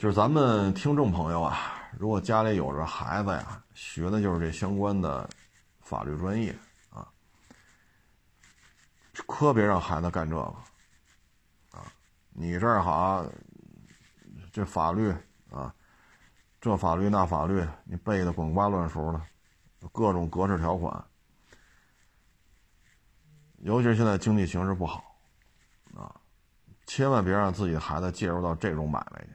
就是咱们听众朋友啊，如果家里有着孩子呀，学的就是这相关的法律专业啊，可别让孩子干这个啊！你这儿好，这法律啊，这法律那法律，你背的滚瓜烂熟的，各种格式条款。尤其是现在经济形势不好，啊，千万别让自己的孩子介入到这种买卖去，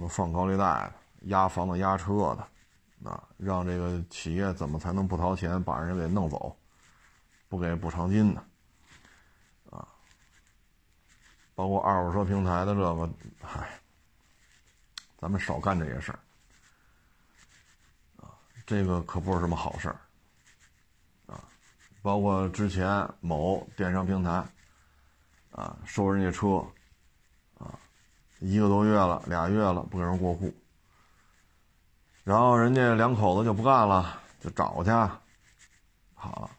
么放高利贷的、压房子、压车的，啊，让这个企业怎么才能不掏钱把人给弄走，不给补偿金呢，啊，包括二手车平台的这个，嗨，咱们少干这些事儿，啊，这个可不是什么好事儿啊。包括之前某电商平台，啊，收人家车，一个多月了，俩月了，不给人过户，然后人家两口子就不干了，就找去，好，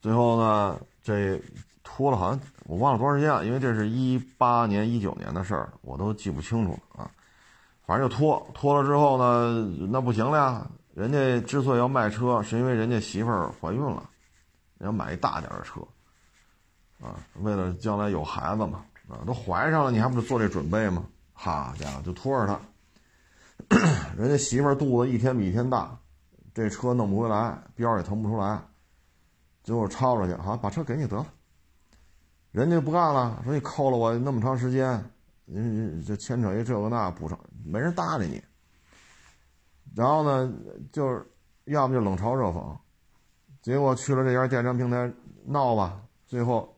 最后呢，这拖了好像我忘了多长时间了，因为这是一八年、一九年的事儿，我都记不清楚了啊，反正就拖，拖了之后呢，那不行了呀。人家之所以要卖车，是因为人家媳妇儿怀孕了，要买一大点的车，啊，为了将来有孩子嘛，啊，都怀上了，你还不得做这准备吗？好家伙，就拖着他，[clears throat] 人家媳妇儿肚子一天比一天大，这车弄不回来，标也腾不出来，最后抄出去，好，把车给你得了，人家不干了，说你扣了我那么长时间，嗯，这牵扯一这个那补偿，没人搭理你。然后呢，就是要么就冷嘲热讽，结果去了这家电商平台闹吧，最后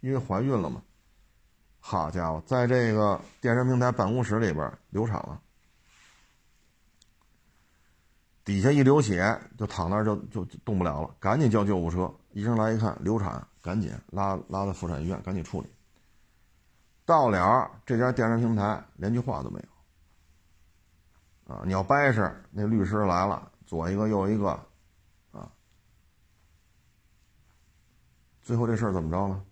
因为怀孕了嘛，好家伙，在这个电商平台办公室里边流产了，底下一流血就躺那儿就就动不了了，赶紧叫救护车，医生来一看流产，赶紧拉拉到妇产医院赶紧处理。到了这家电商平台连句话都没有。啊，你要掰扯，那律师来了，左一个右一个，啊，最后这事儿怎么着呢？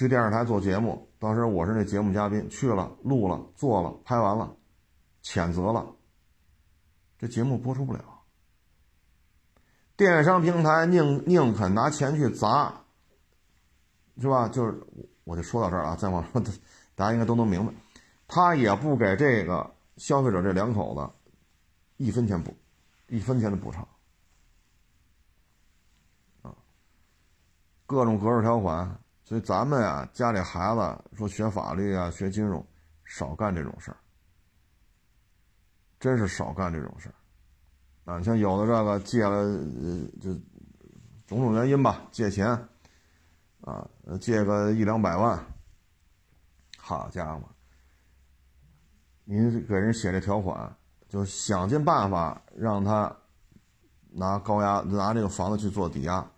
去电视台做节目，当时我是那节目嘉宾，去了录了做了拍完了，谴责了，这节目播出不了。电商平台宁宁肯拿钱去砸，是吧？就是我就说到这儿啊，再往说，大家应该都能明白，他也不给这个。消费者这两口子，一分钱补，一分钱的补偿，啊，各种格式条款，所以咱们啊，家里孩子说学法律啊，学金融，少干这种事儿，真是少干这种事儿，啊，像有的这个借了，呃，就种种原因吧，借钱，啊，借个一两百万，好家伙！您给人写这条款，就想尽办法让他拿高压拿这个房子去做抵押，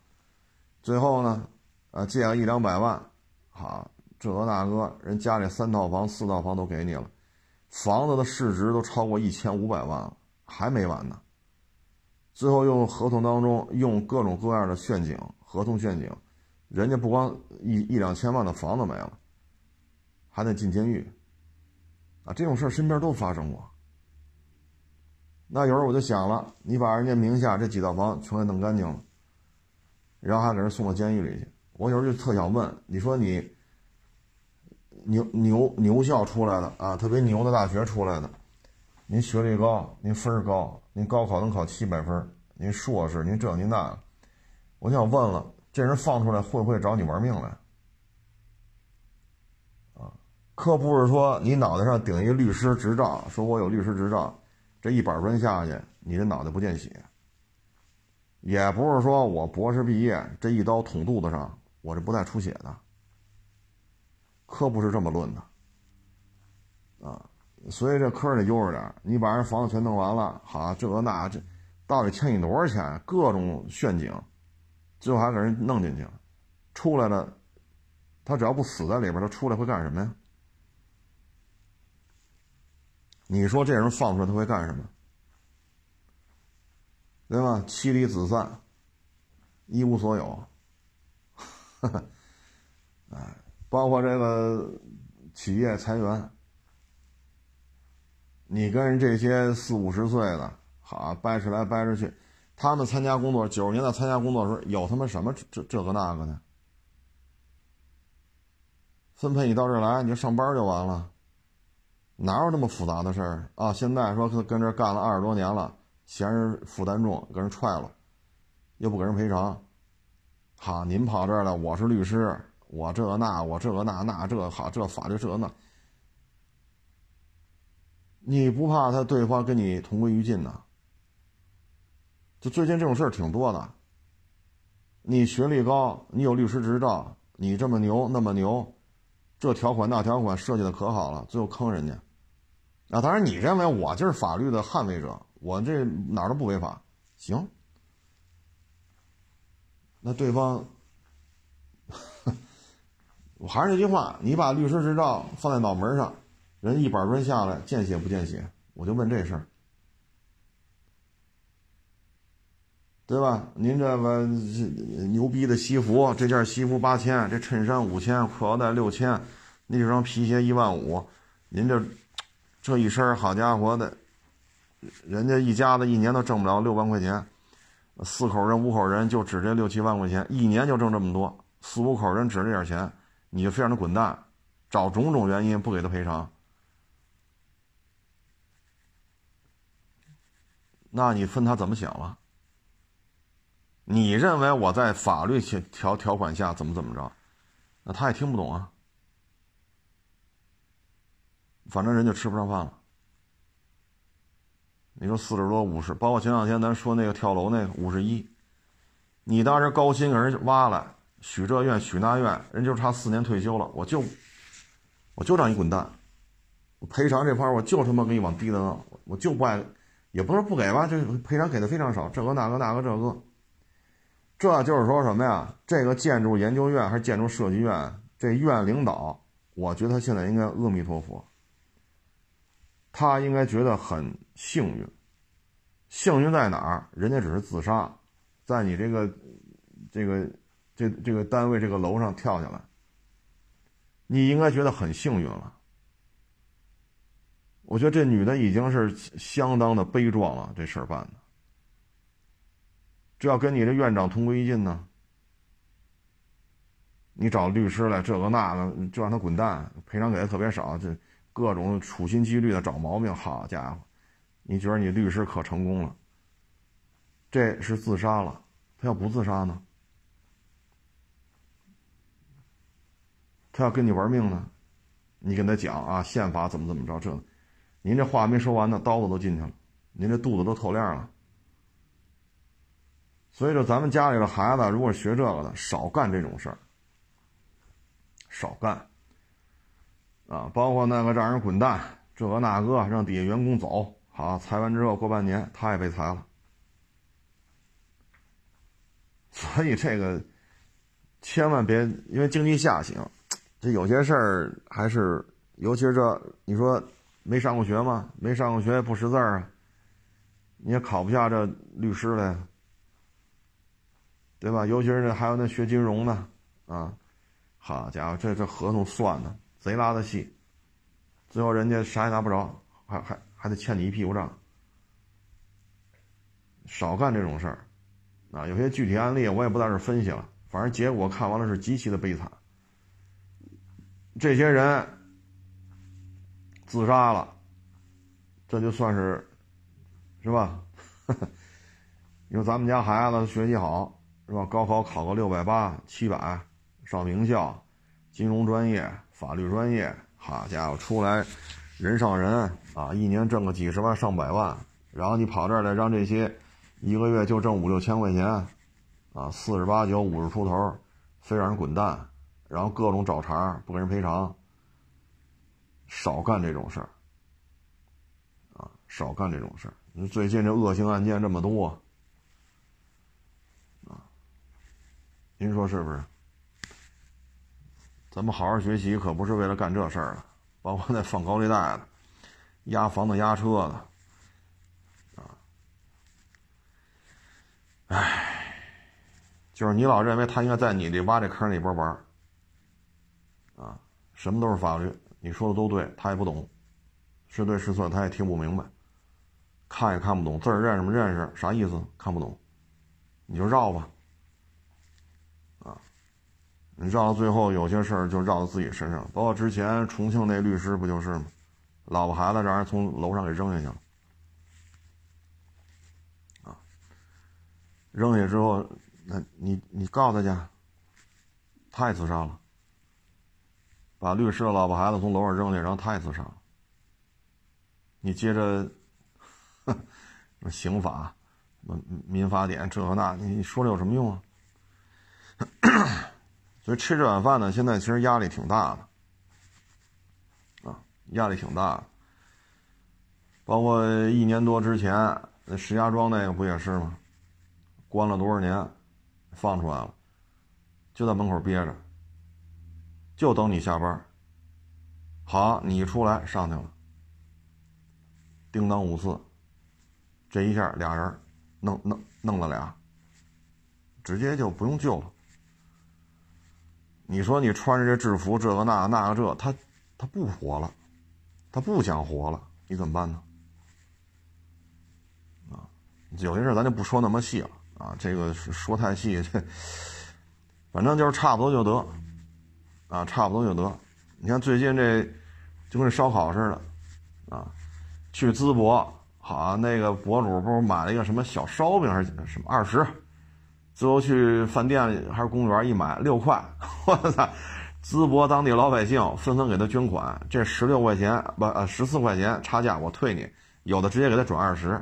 最后呢，呃，借个一两百万，好，这个那个，人家里三套房四套房都给你了，房子的市值都超过一千五百万了，还没完呢。最后用合同当中用各种各样的陷阱，合同陷阱，人家不光一一两千万的房子没了，还得进监狱。啊，这种事身边都发生过。那有时候我就想了，你把人家名下这几套房全给弄干净了，然后还给人送到监狱里去，我有时候就特想问：你说你牛牛牛校出来的啊，特别牛的大学出来的，您学历高，您分儿高，您高考能考七百分，您硕士，您这您那，我想问了，这人放出来会不会找你玩命来？可不是说你脑袋上顶一律师执照，说我有律师执照，这一板砖下去，你这脑袋不见血；也不是说我博士毕业，这一刀捅肚子上，我这不带出血的。可不是这么论的，啊，所以这科得悠着点。你把人房子全弄完了，好，这个那这，到底欠你多少钱？各种陷阱，最后还给人弄进去了，出来了，他只要不死在里边，他出来会干什么呀？你说这人放出来他会干什么？对吧？妻离子散，一无所有。哎，[laughs] 包括这个企业裁员，你跟人这些四五十岁的，好掰扯来掰扯去，他们参加工作，九十年代参加工作时候，有他妈什么这这个那个的？分配你到这儿来，你就上班就完了。哪有那么复杂的事儿啊？现在说跟跟这干了二十多年了，嫌人负担重，给人踹了，又不给人赔偿。好，您跑这儿了，我是律师，我这个那，我这个那那这好，这法律这那。你不怕他对方跟你同归于尽呢？就最近这种事儿挺多的。你学历高，你有律师执照，你这么牛那么牛，这条款那条款设计的可好了，最后坑人家。啊，当然你认为我就是法律的捍卫者，我这哪儿都不违法，行。那对方，我还是那句话，你把律师执照放在脑门上，人一板砖下来，见血不见血，我就问这事儿，对吧？您这个牛逼的西服，这件西服八千，这衬衫五千，裤腰带六千，那双皮鞋一万五，您这这一身，好家伙的，人家一家子一年都挣不了六万块钱。四口人、五口人就指这六七万块钱，一年就挣这么多。四五口人指这点钱，你就非让他滚蛋，找种种原因不给他赔偿，那你分他怎么想了？你认为我在法律条条款下怎么怎么着？那他也听不懂啊。反正人就吃不上饭了。你说四十多五十，包括前两天咱说那个跳楼那个五十一，你当时高薪给人挖了，许这愿许那愿，人就差四年退休了，我就我就让你滚蛋，赔偿这块我就他妈给你往低的弄，我就不爱，也不是不给吧，这赔偿给的非常少，这个那个那个这个，这就是说什么呀？这个建筑研究院还是建筑设计院，这院领导，我觉得他现在应该阿弥陀佛。他应该觉得很幸运，幸运在哪儿？人家只是自杀，在你这个、这个、这、这个单位这个楼上跳下来，你应该觉得很幸运了。我觉得这女的已经是相当的悲壮了，这事儿办的，这要跟你这院长同归于尽呢？你找律师来，这个那个，就让他滚蛋，赔偿给的特别少，这。各种处心积虑的找毛病，好家伙，你觉得你律师可成功了？这是自杀了，他要不自杀呢？他要跟你玩命呢？你跟他讲啊，宪法怎么怎么着？这，您这话没说完呢，刀子都进去了，您这肚子都透亮了。所以说，咱们家里的孩子如果学这个的，少干这种事儿，少干。啊，包括那个让人滚蛋，这个那个让底下员工走，好裁完之后过半年他也被裁了，所以这个千万别因为经济下行，这有些事儿还是，尤其是这你说没上过学吗？没上过学不识字儿啊，你也考不下这律师来，对吧？尤其是还有那学金融的啊，好家伙，这这合同算的。贼拉的细，最后人家啥也拿不着，还还还得欠你一屁股账。少干这种事儿，啊，有些具体案例我也不在这分析了，反正结果看完了是极其的悲惨。这些人自杀了，这就算是，是吧？[laughs] 你说咱们家孩子学习好，是吧？高考考个六百八、七百，上名校，金融专业。法律专业，好家伙，出来人上人啊，一年挣个几十万上百万，然后你跑这儿来让这些一个月就挣五六千块钱，啊，四十八九五十出头，非让人滚蛋，然后各种找茬不给人赔偿，少干这种事儿，啊，少干这种事儿。最近这恶性案件这么多，啊，您说是不是？咱们好好学习，可不是为了干这事儿的。包括那放高利贷的、压房子、压车的，啊，唉，就是你老认为他应该在你这挖这坑里边玩啊，什么都是法律，你说的都对，他也不懂，是对是错他也听不明白，看也看不懂，字儿认识吗？认识，啥意思？看不懂，你就绕吧。你绕到最后，有些事儿就绕到自己身上。包括之前重庆那律师不就是吗？老婆孩子让人从楼上给扔下去了，啊，扔下之后，那你你告他去，他也自杀了，把律师的老婆孩子从楼上扔下，然后他也自杀了，你接着，[laughs] 刑法、民民法典这和那，你说这有什么用啊？[coughs] 所以吃这碗饭呢，现在其实压力挺大的。啊压力挺大的，包括一年多之前那石家庄那个不也是吗？关了多少年，放出来了，就在门口憋着，就等你下班。好，你出来上去了，叮当五次，这一下俩人弄弄弄了俩，直接就不用救了。你说你穿着这制服，这个那那个这，他他不活了。他不想活了，你怎么办呢？啊，有些事咱就不说那么细了啊，这个说太细，这反正就是差不多就得，啊，差不多就得。你看最近这就跟烧烤似的，啊，去淄博，好，那个博主不是买了一个什么小烧饼还是什么二十，最后去饭店还是公园一买六块，[laughs] 我操！淄博当地老百姓纷纷给他捐款，这十六块钱不呃十四块钱差价我退你，有的直接给他转二十，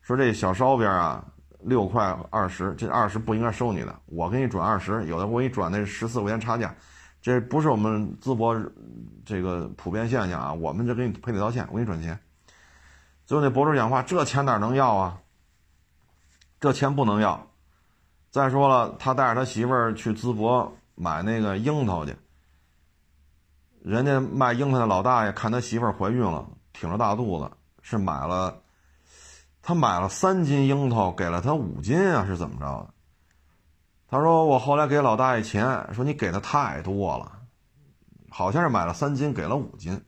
说这小烧饼啊六块二十，这二十不应该收你的，我给你转二十，有的我给你转那十四块钱差价，这不是我们淄博这个普遍现象啊，我们这给你赔礼道歉，我给你转钱。最后那博主讲话，这钱哪能要啊？这钱不能要。再说了，他带着他媳妇儿去淄博买那个樱桃去。人家卖樱桃的老大爷看他媳妇儿怀孕了，挺着大肚子，是买了，他买了三斤樱桃，给了他五斤啊，是怎么着的？他说我后来给老大爷钱，说你给的太多了，好像是买了三斤，给了五斤。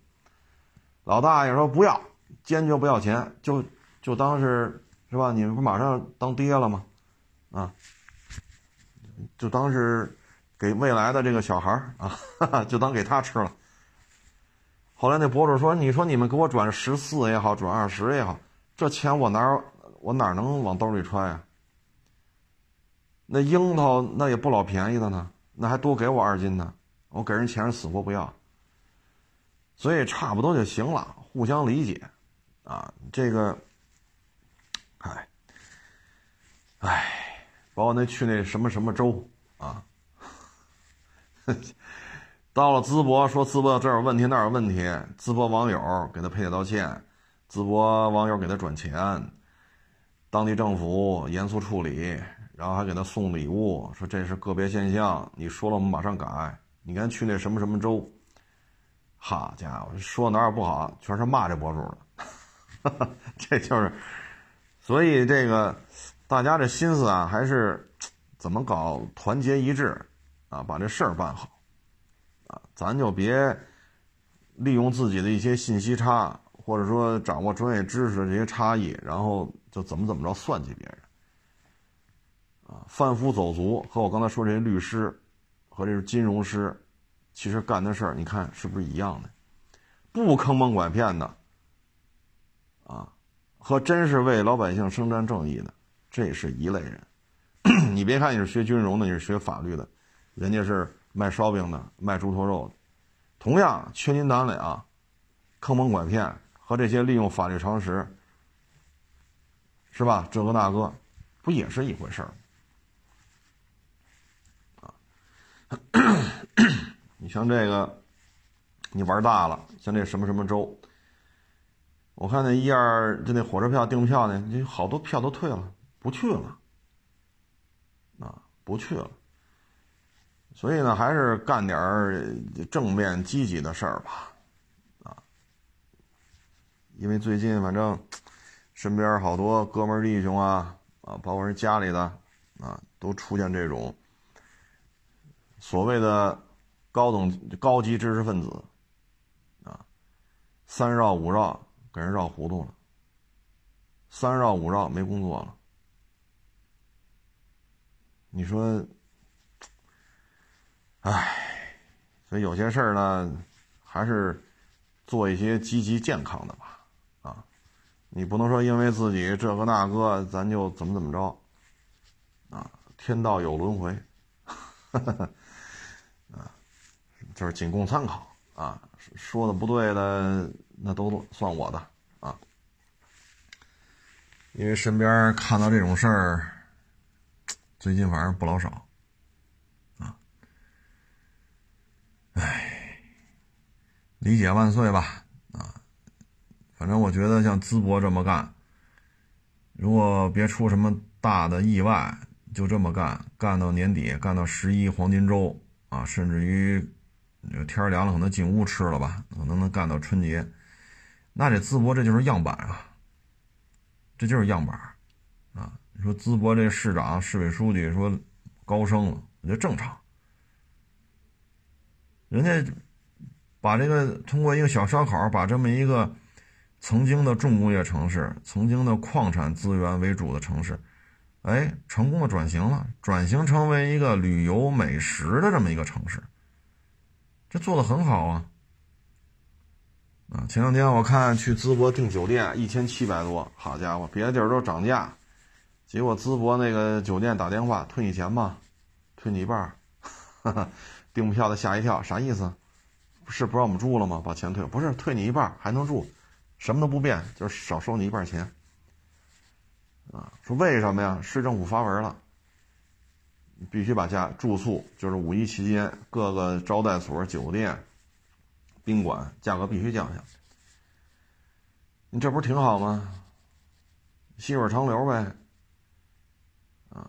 老大爷说不要，坚决不要钱，就就当是是吧？你不马上当爹了吗？啊，就当是给未来的这个小孩啊，哈哈就当给他吃了。后来那博主说：“你说你们给我转十四也好，转二十也好，这钱我哪我哪能往兜里揣呀？那樱桃那也不老便宜的呢，那还多给我二斤呢，我给人钱死活不要。所以差不多就行了，互相理解，啊，这个，哎，哎，包括那去那什么什么州啊。[laughs] ”到了淄博，说淄博这有问题，那有问题。淄博网友给他赔礼道歉，淄博网友给他转钱，当地政府严肃处理，然后还给他送礼物，说这是个别现象，你说了我们马上改。你看去那什么什么州，好家伙，说哪儿不好，全是骂这博主的，[laughs] 这就是，所以这个大家这心思啊，还是怎么搞团结一致啊，把这事儿办好。啊咱就别利用自己的一些信息差，或者说掌握专业知识这些差异，然后就怎么怎么着算计别人，啊，贩夫走卒和我刚才说这些律师和这是金融师，其实干的事儿，你看是不是一样的？不坑蒙拐骗的，啊，和真是为老百姓伸张正义的，这是一类人。[clears throat] 你别看你是学金融的，你是学法律的，人家是。卖烧饼的，卖猪头肉的，同样缺斤短两、坑蒙拐骗和这些利用法律常识，是吧？这个那个，不也是一回事儿啊？你像这个，你玩大了，像这什么什么州，我看那一二就那火车票订票呢，你好多票都退了，不去了，啊，不去了。所以呢，还是干点正面积极的事儿吧，啊，因为最近反正身边好多哥们弟兄啊，啊，包括人家里的啊，都出现这种所谓的高等高级知识分子，啊，三绕五绕给人绕糊涂了，三绕五绕没工作了，你说？唉，所以有些事儿呢，还是做一些积极健康的吧，啊，你不能说因为自己这个那个，咱就怎么怎么着，啊，天道有轮回，[laughs] 啊，就是仅供参考啊，说的不对的那都算我的啊，因为身边看到这种事儿，最近反正不老少，啊，唉。理解万岁吧，啊，反正我觉得像淄博这么干，如果别出什么大的意外，就这么干，干到年底，干到十一黄金周啊，甚至于天凉了可能进屋吃了吧，可能能干到春节，那这淄博这就是样板啊，这就是样板。说淄博这市长、市委书记说高升了，我觉得正常，人家。把这个通过一个小烧烤，把这么一个曾经的重工业城市、曾经的矿产资源为主的城市，哎，成功的转型了，转型成为一个旅游美食的这么一个城市，这做的很好啊！啊，前两天我看去淄博订酒店一千七百多，好家伙，别的地儿都涨价，结果淄博那个酒店打电话退你钱吗？退你一半儿，订票的吓一跳，啥意思？是不让我们住了吗？把钱退？不是退你一半还能住，什么都不变，就是少收你一半钱。啊，说为什么呀？市政府发文了，必须把价住宿，就是五一期间各个招待所、酒店、宾馆价格必须降下。你这不是挺好吗？细水长流呗。啊，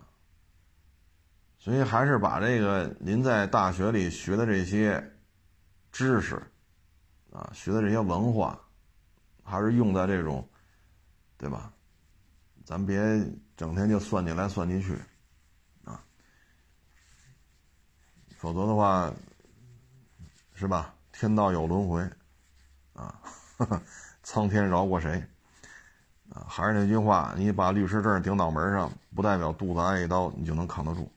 所以还是把这个您在大学里学的这些。知识，啊，学的这些文化，还是用在这种，对吧？咱别整天就算计来算计去，啊，否则的话，是吧？天道有轮回，啊，[laughs] 苍天饶过谁？啊，还是那句话，你把律师证顶脑门上，不代表肚子挨一刀你就能扛得住，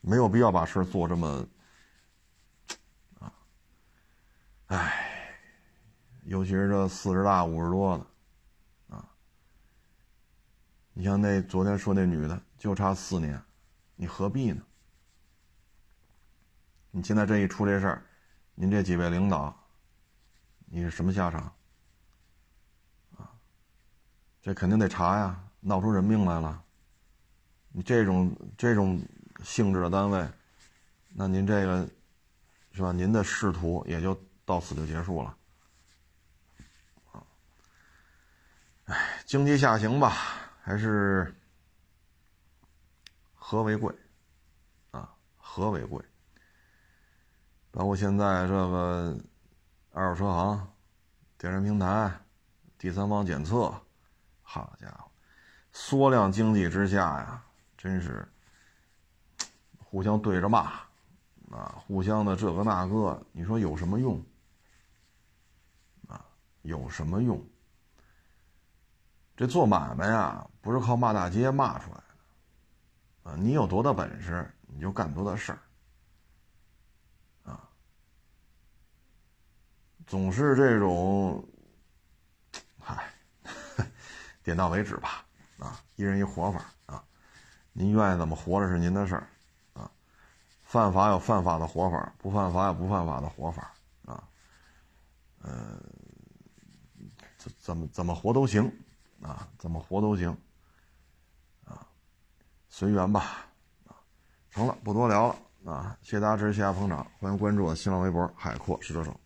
没有必要把事做这么啊。唉，尤其是这四十大五十多的，啊，你像那昨天说那女的，就差四年，你何必呢？你现在这一出这事儿，您这几位领导，你是什么下场？啊，这肯定得查呀，闹出人命来了。你这种这种性质的单位，那您这个是吧？您的仕途也就。到此就结束了，啊，哎，经济下行吧，还是和为贵，啊，和为贵。包括现在这个二手车行、电商平台、第三方检测，好家伙，缩量经济之下呀，真是互相对着骂，啊，互相的这个那个，你说有什么用？啊有什么用？这做买卖呀，不是靠骂大街骂出来的，啊，你有多大本事，你就干多大事儿，啊，总是这种，嗨，[laughs] 点到为止吧，啊，一人一活法啊，您愿意怎么活着是您的事儿，犯法有犯法的活法，不犯法有不犯法的活法，啊，嗯。怎怎么怎么活都行，啊，怎么活都行，啊，随缘吧，啊，成了，不多聊了，啊，谢谢大家支持，谢谢捧场，欢迎关注我的新浪微博海阔是车手。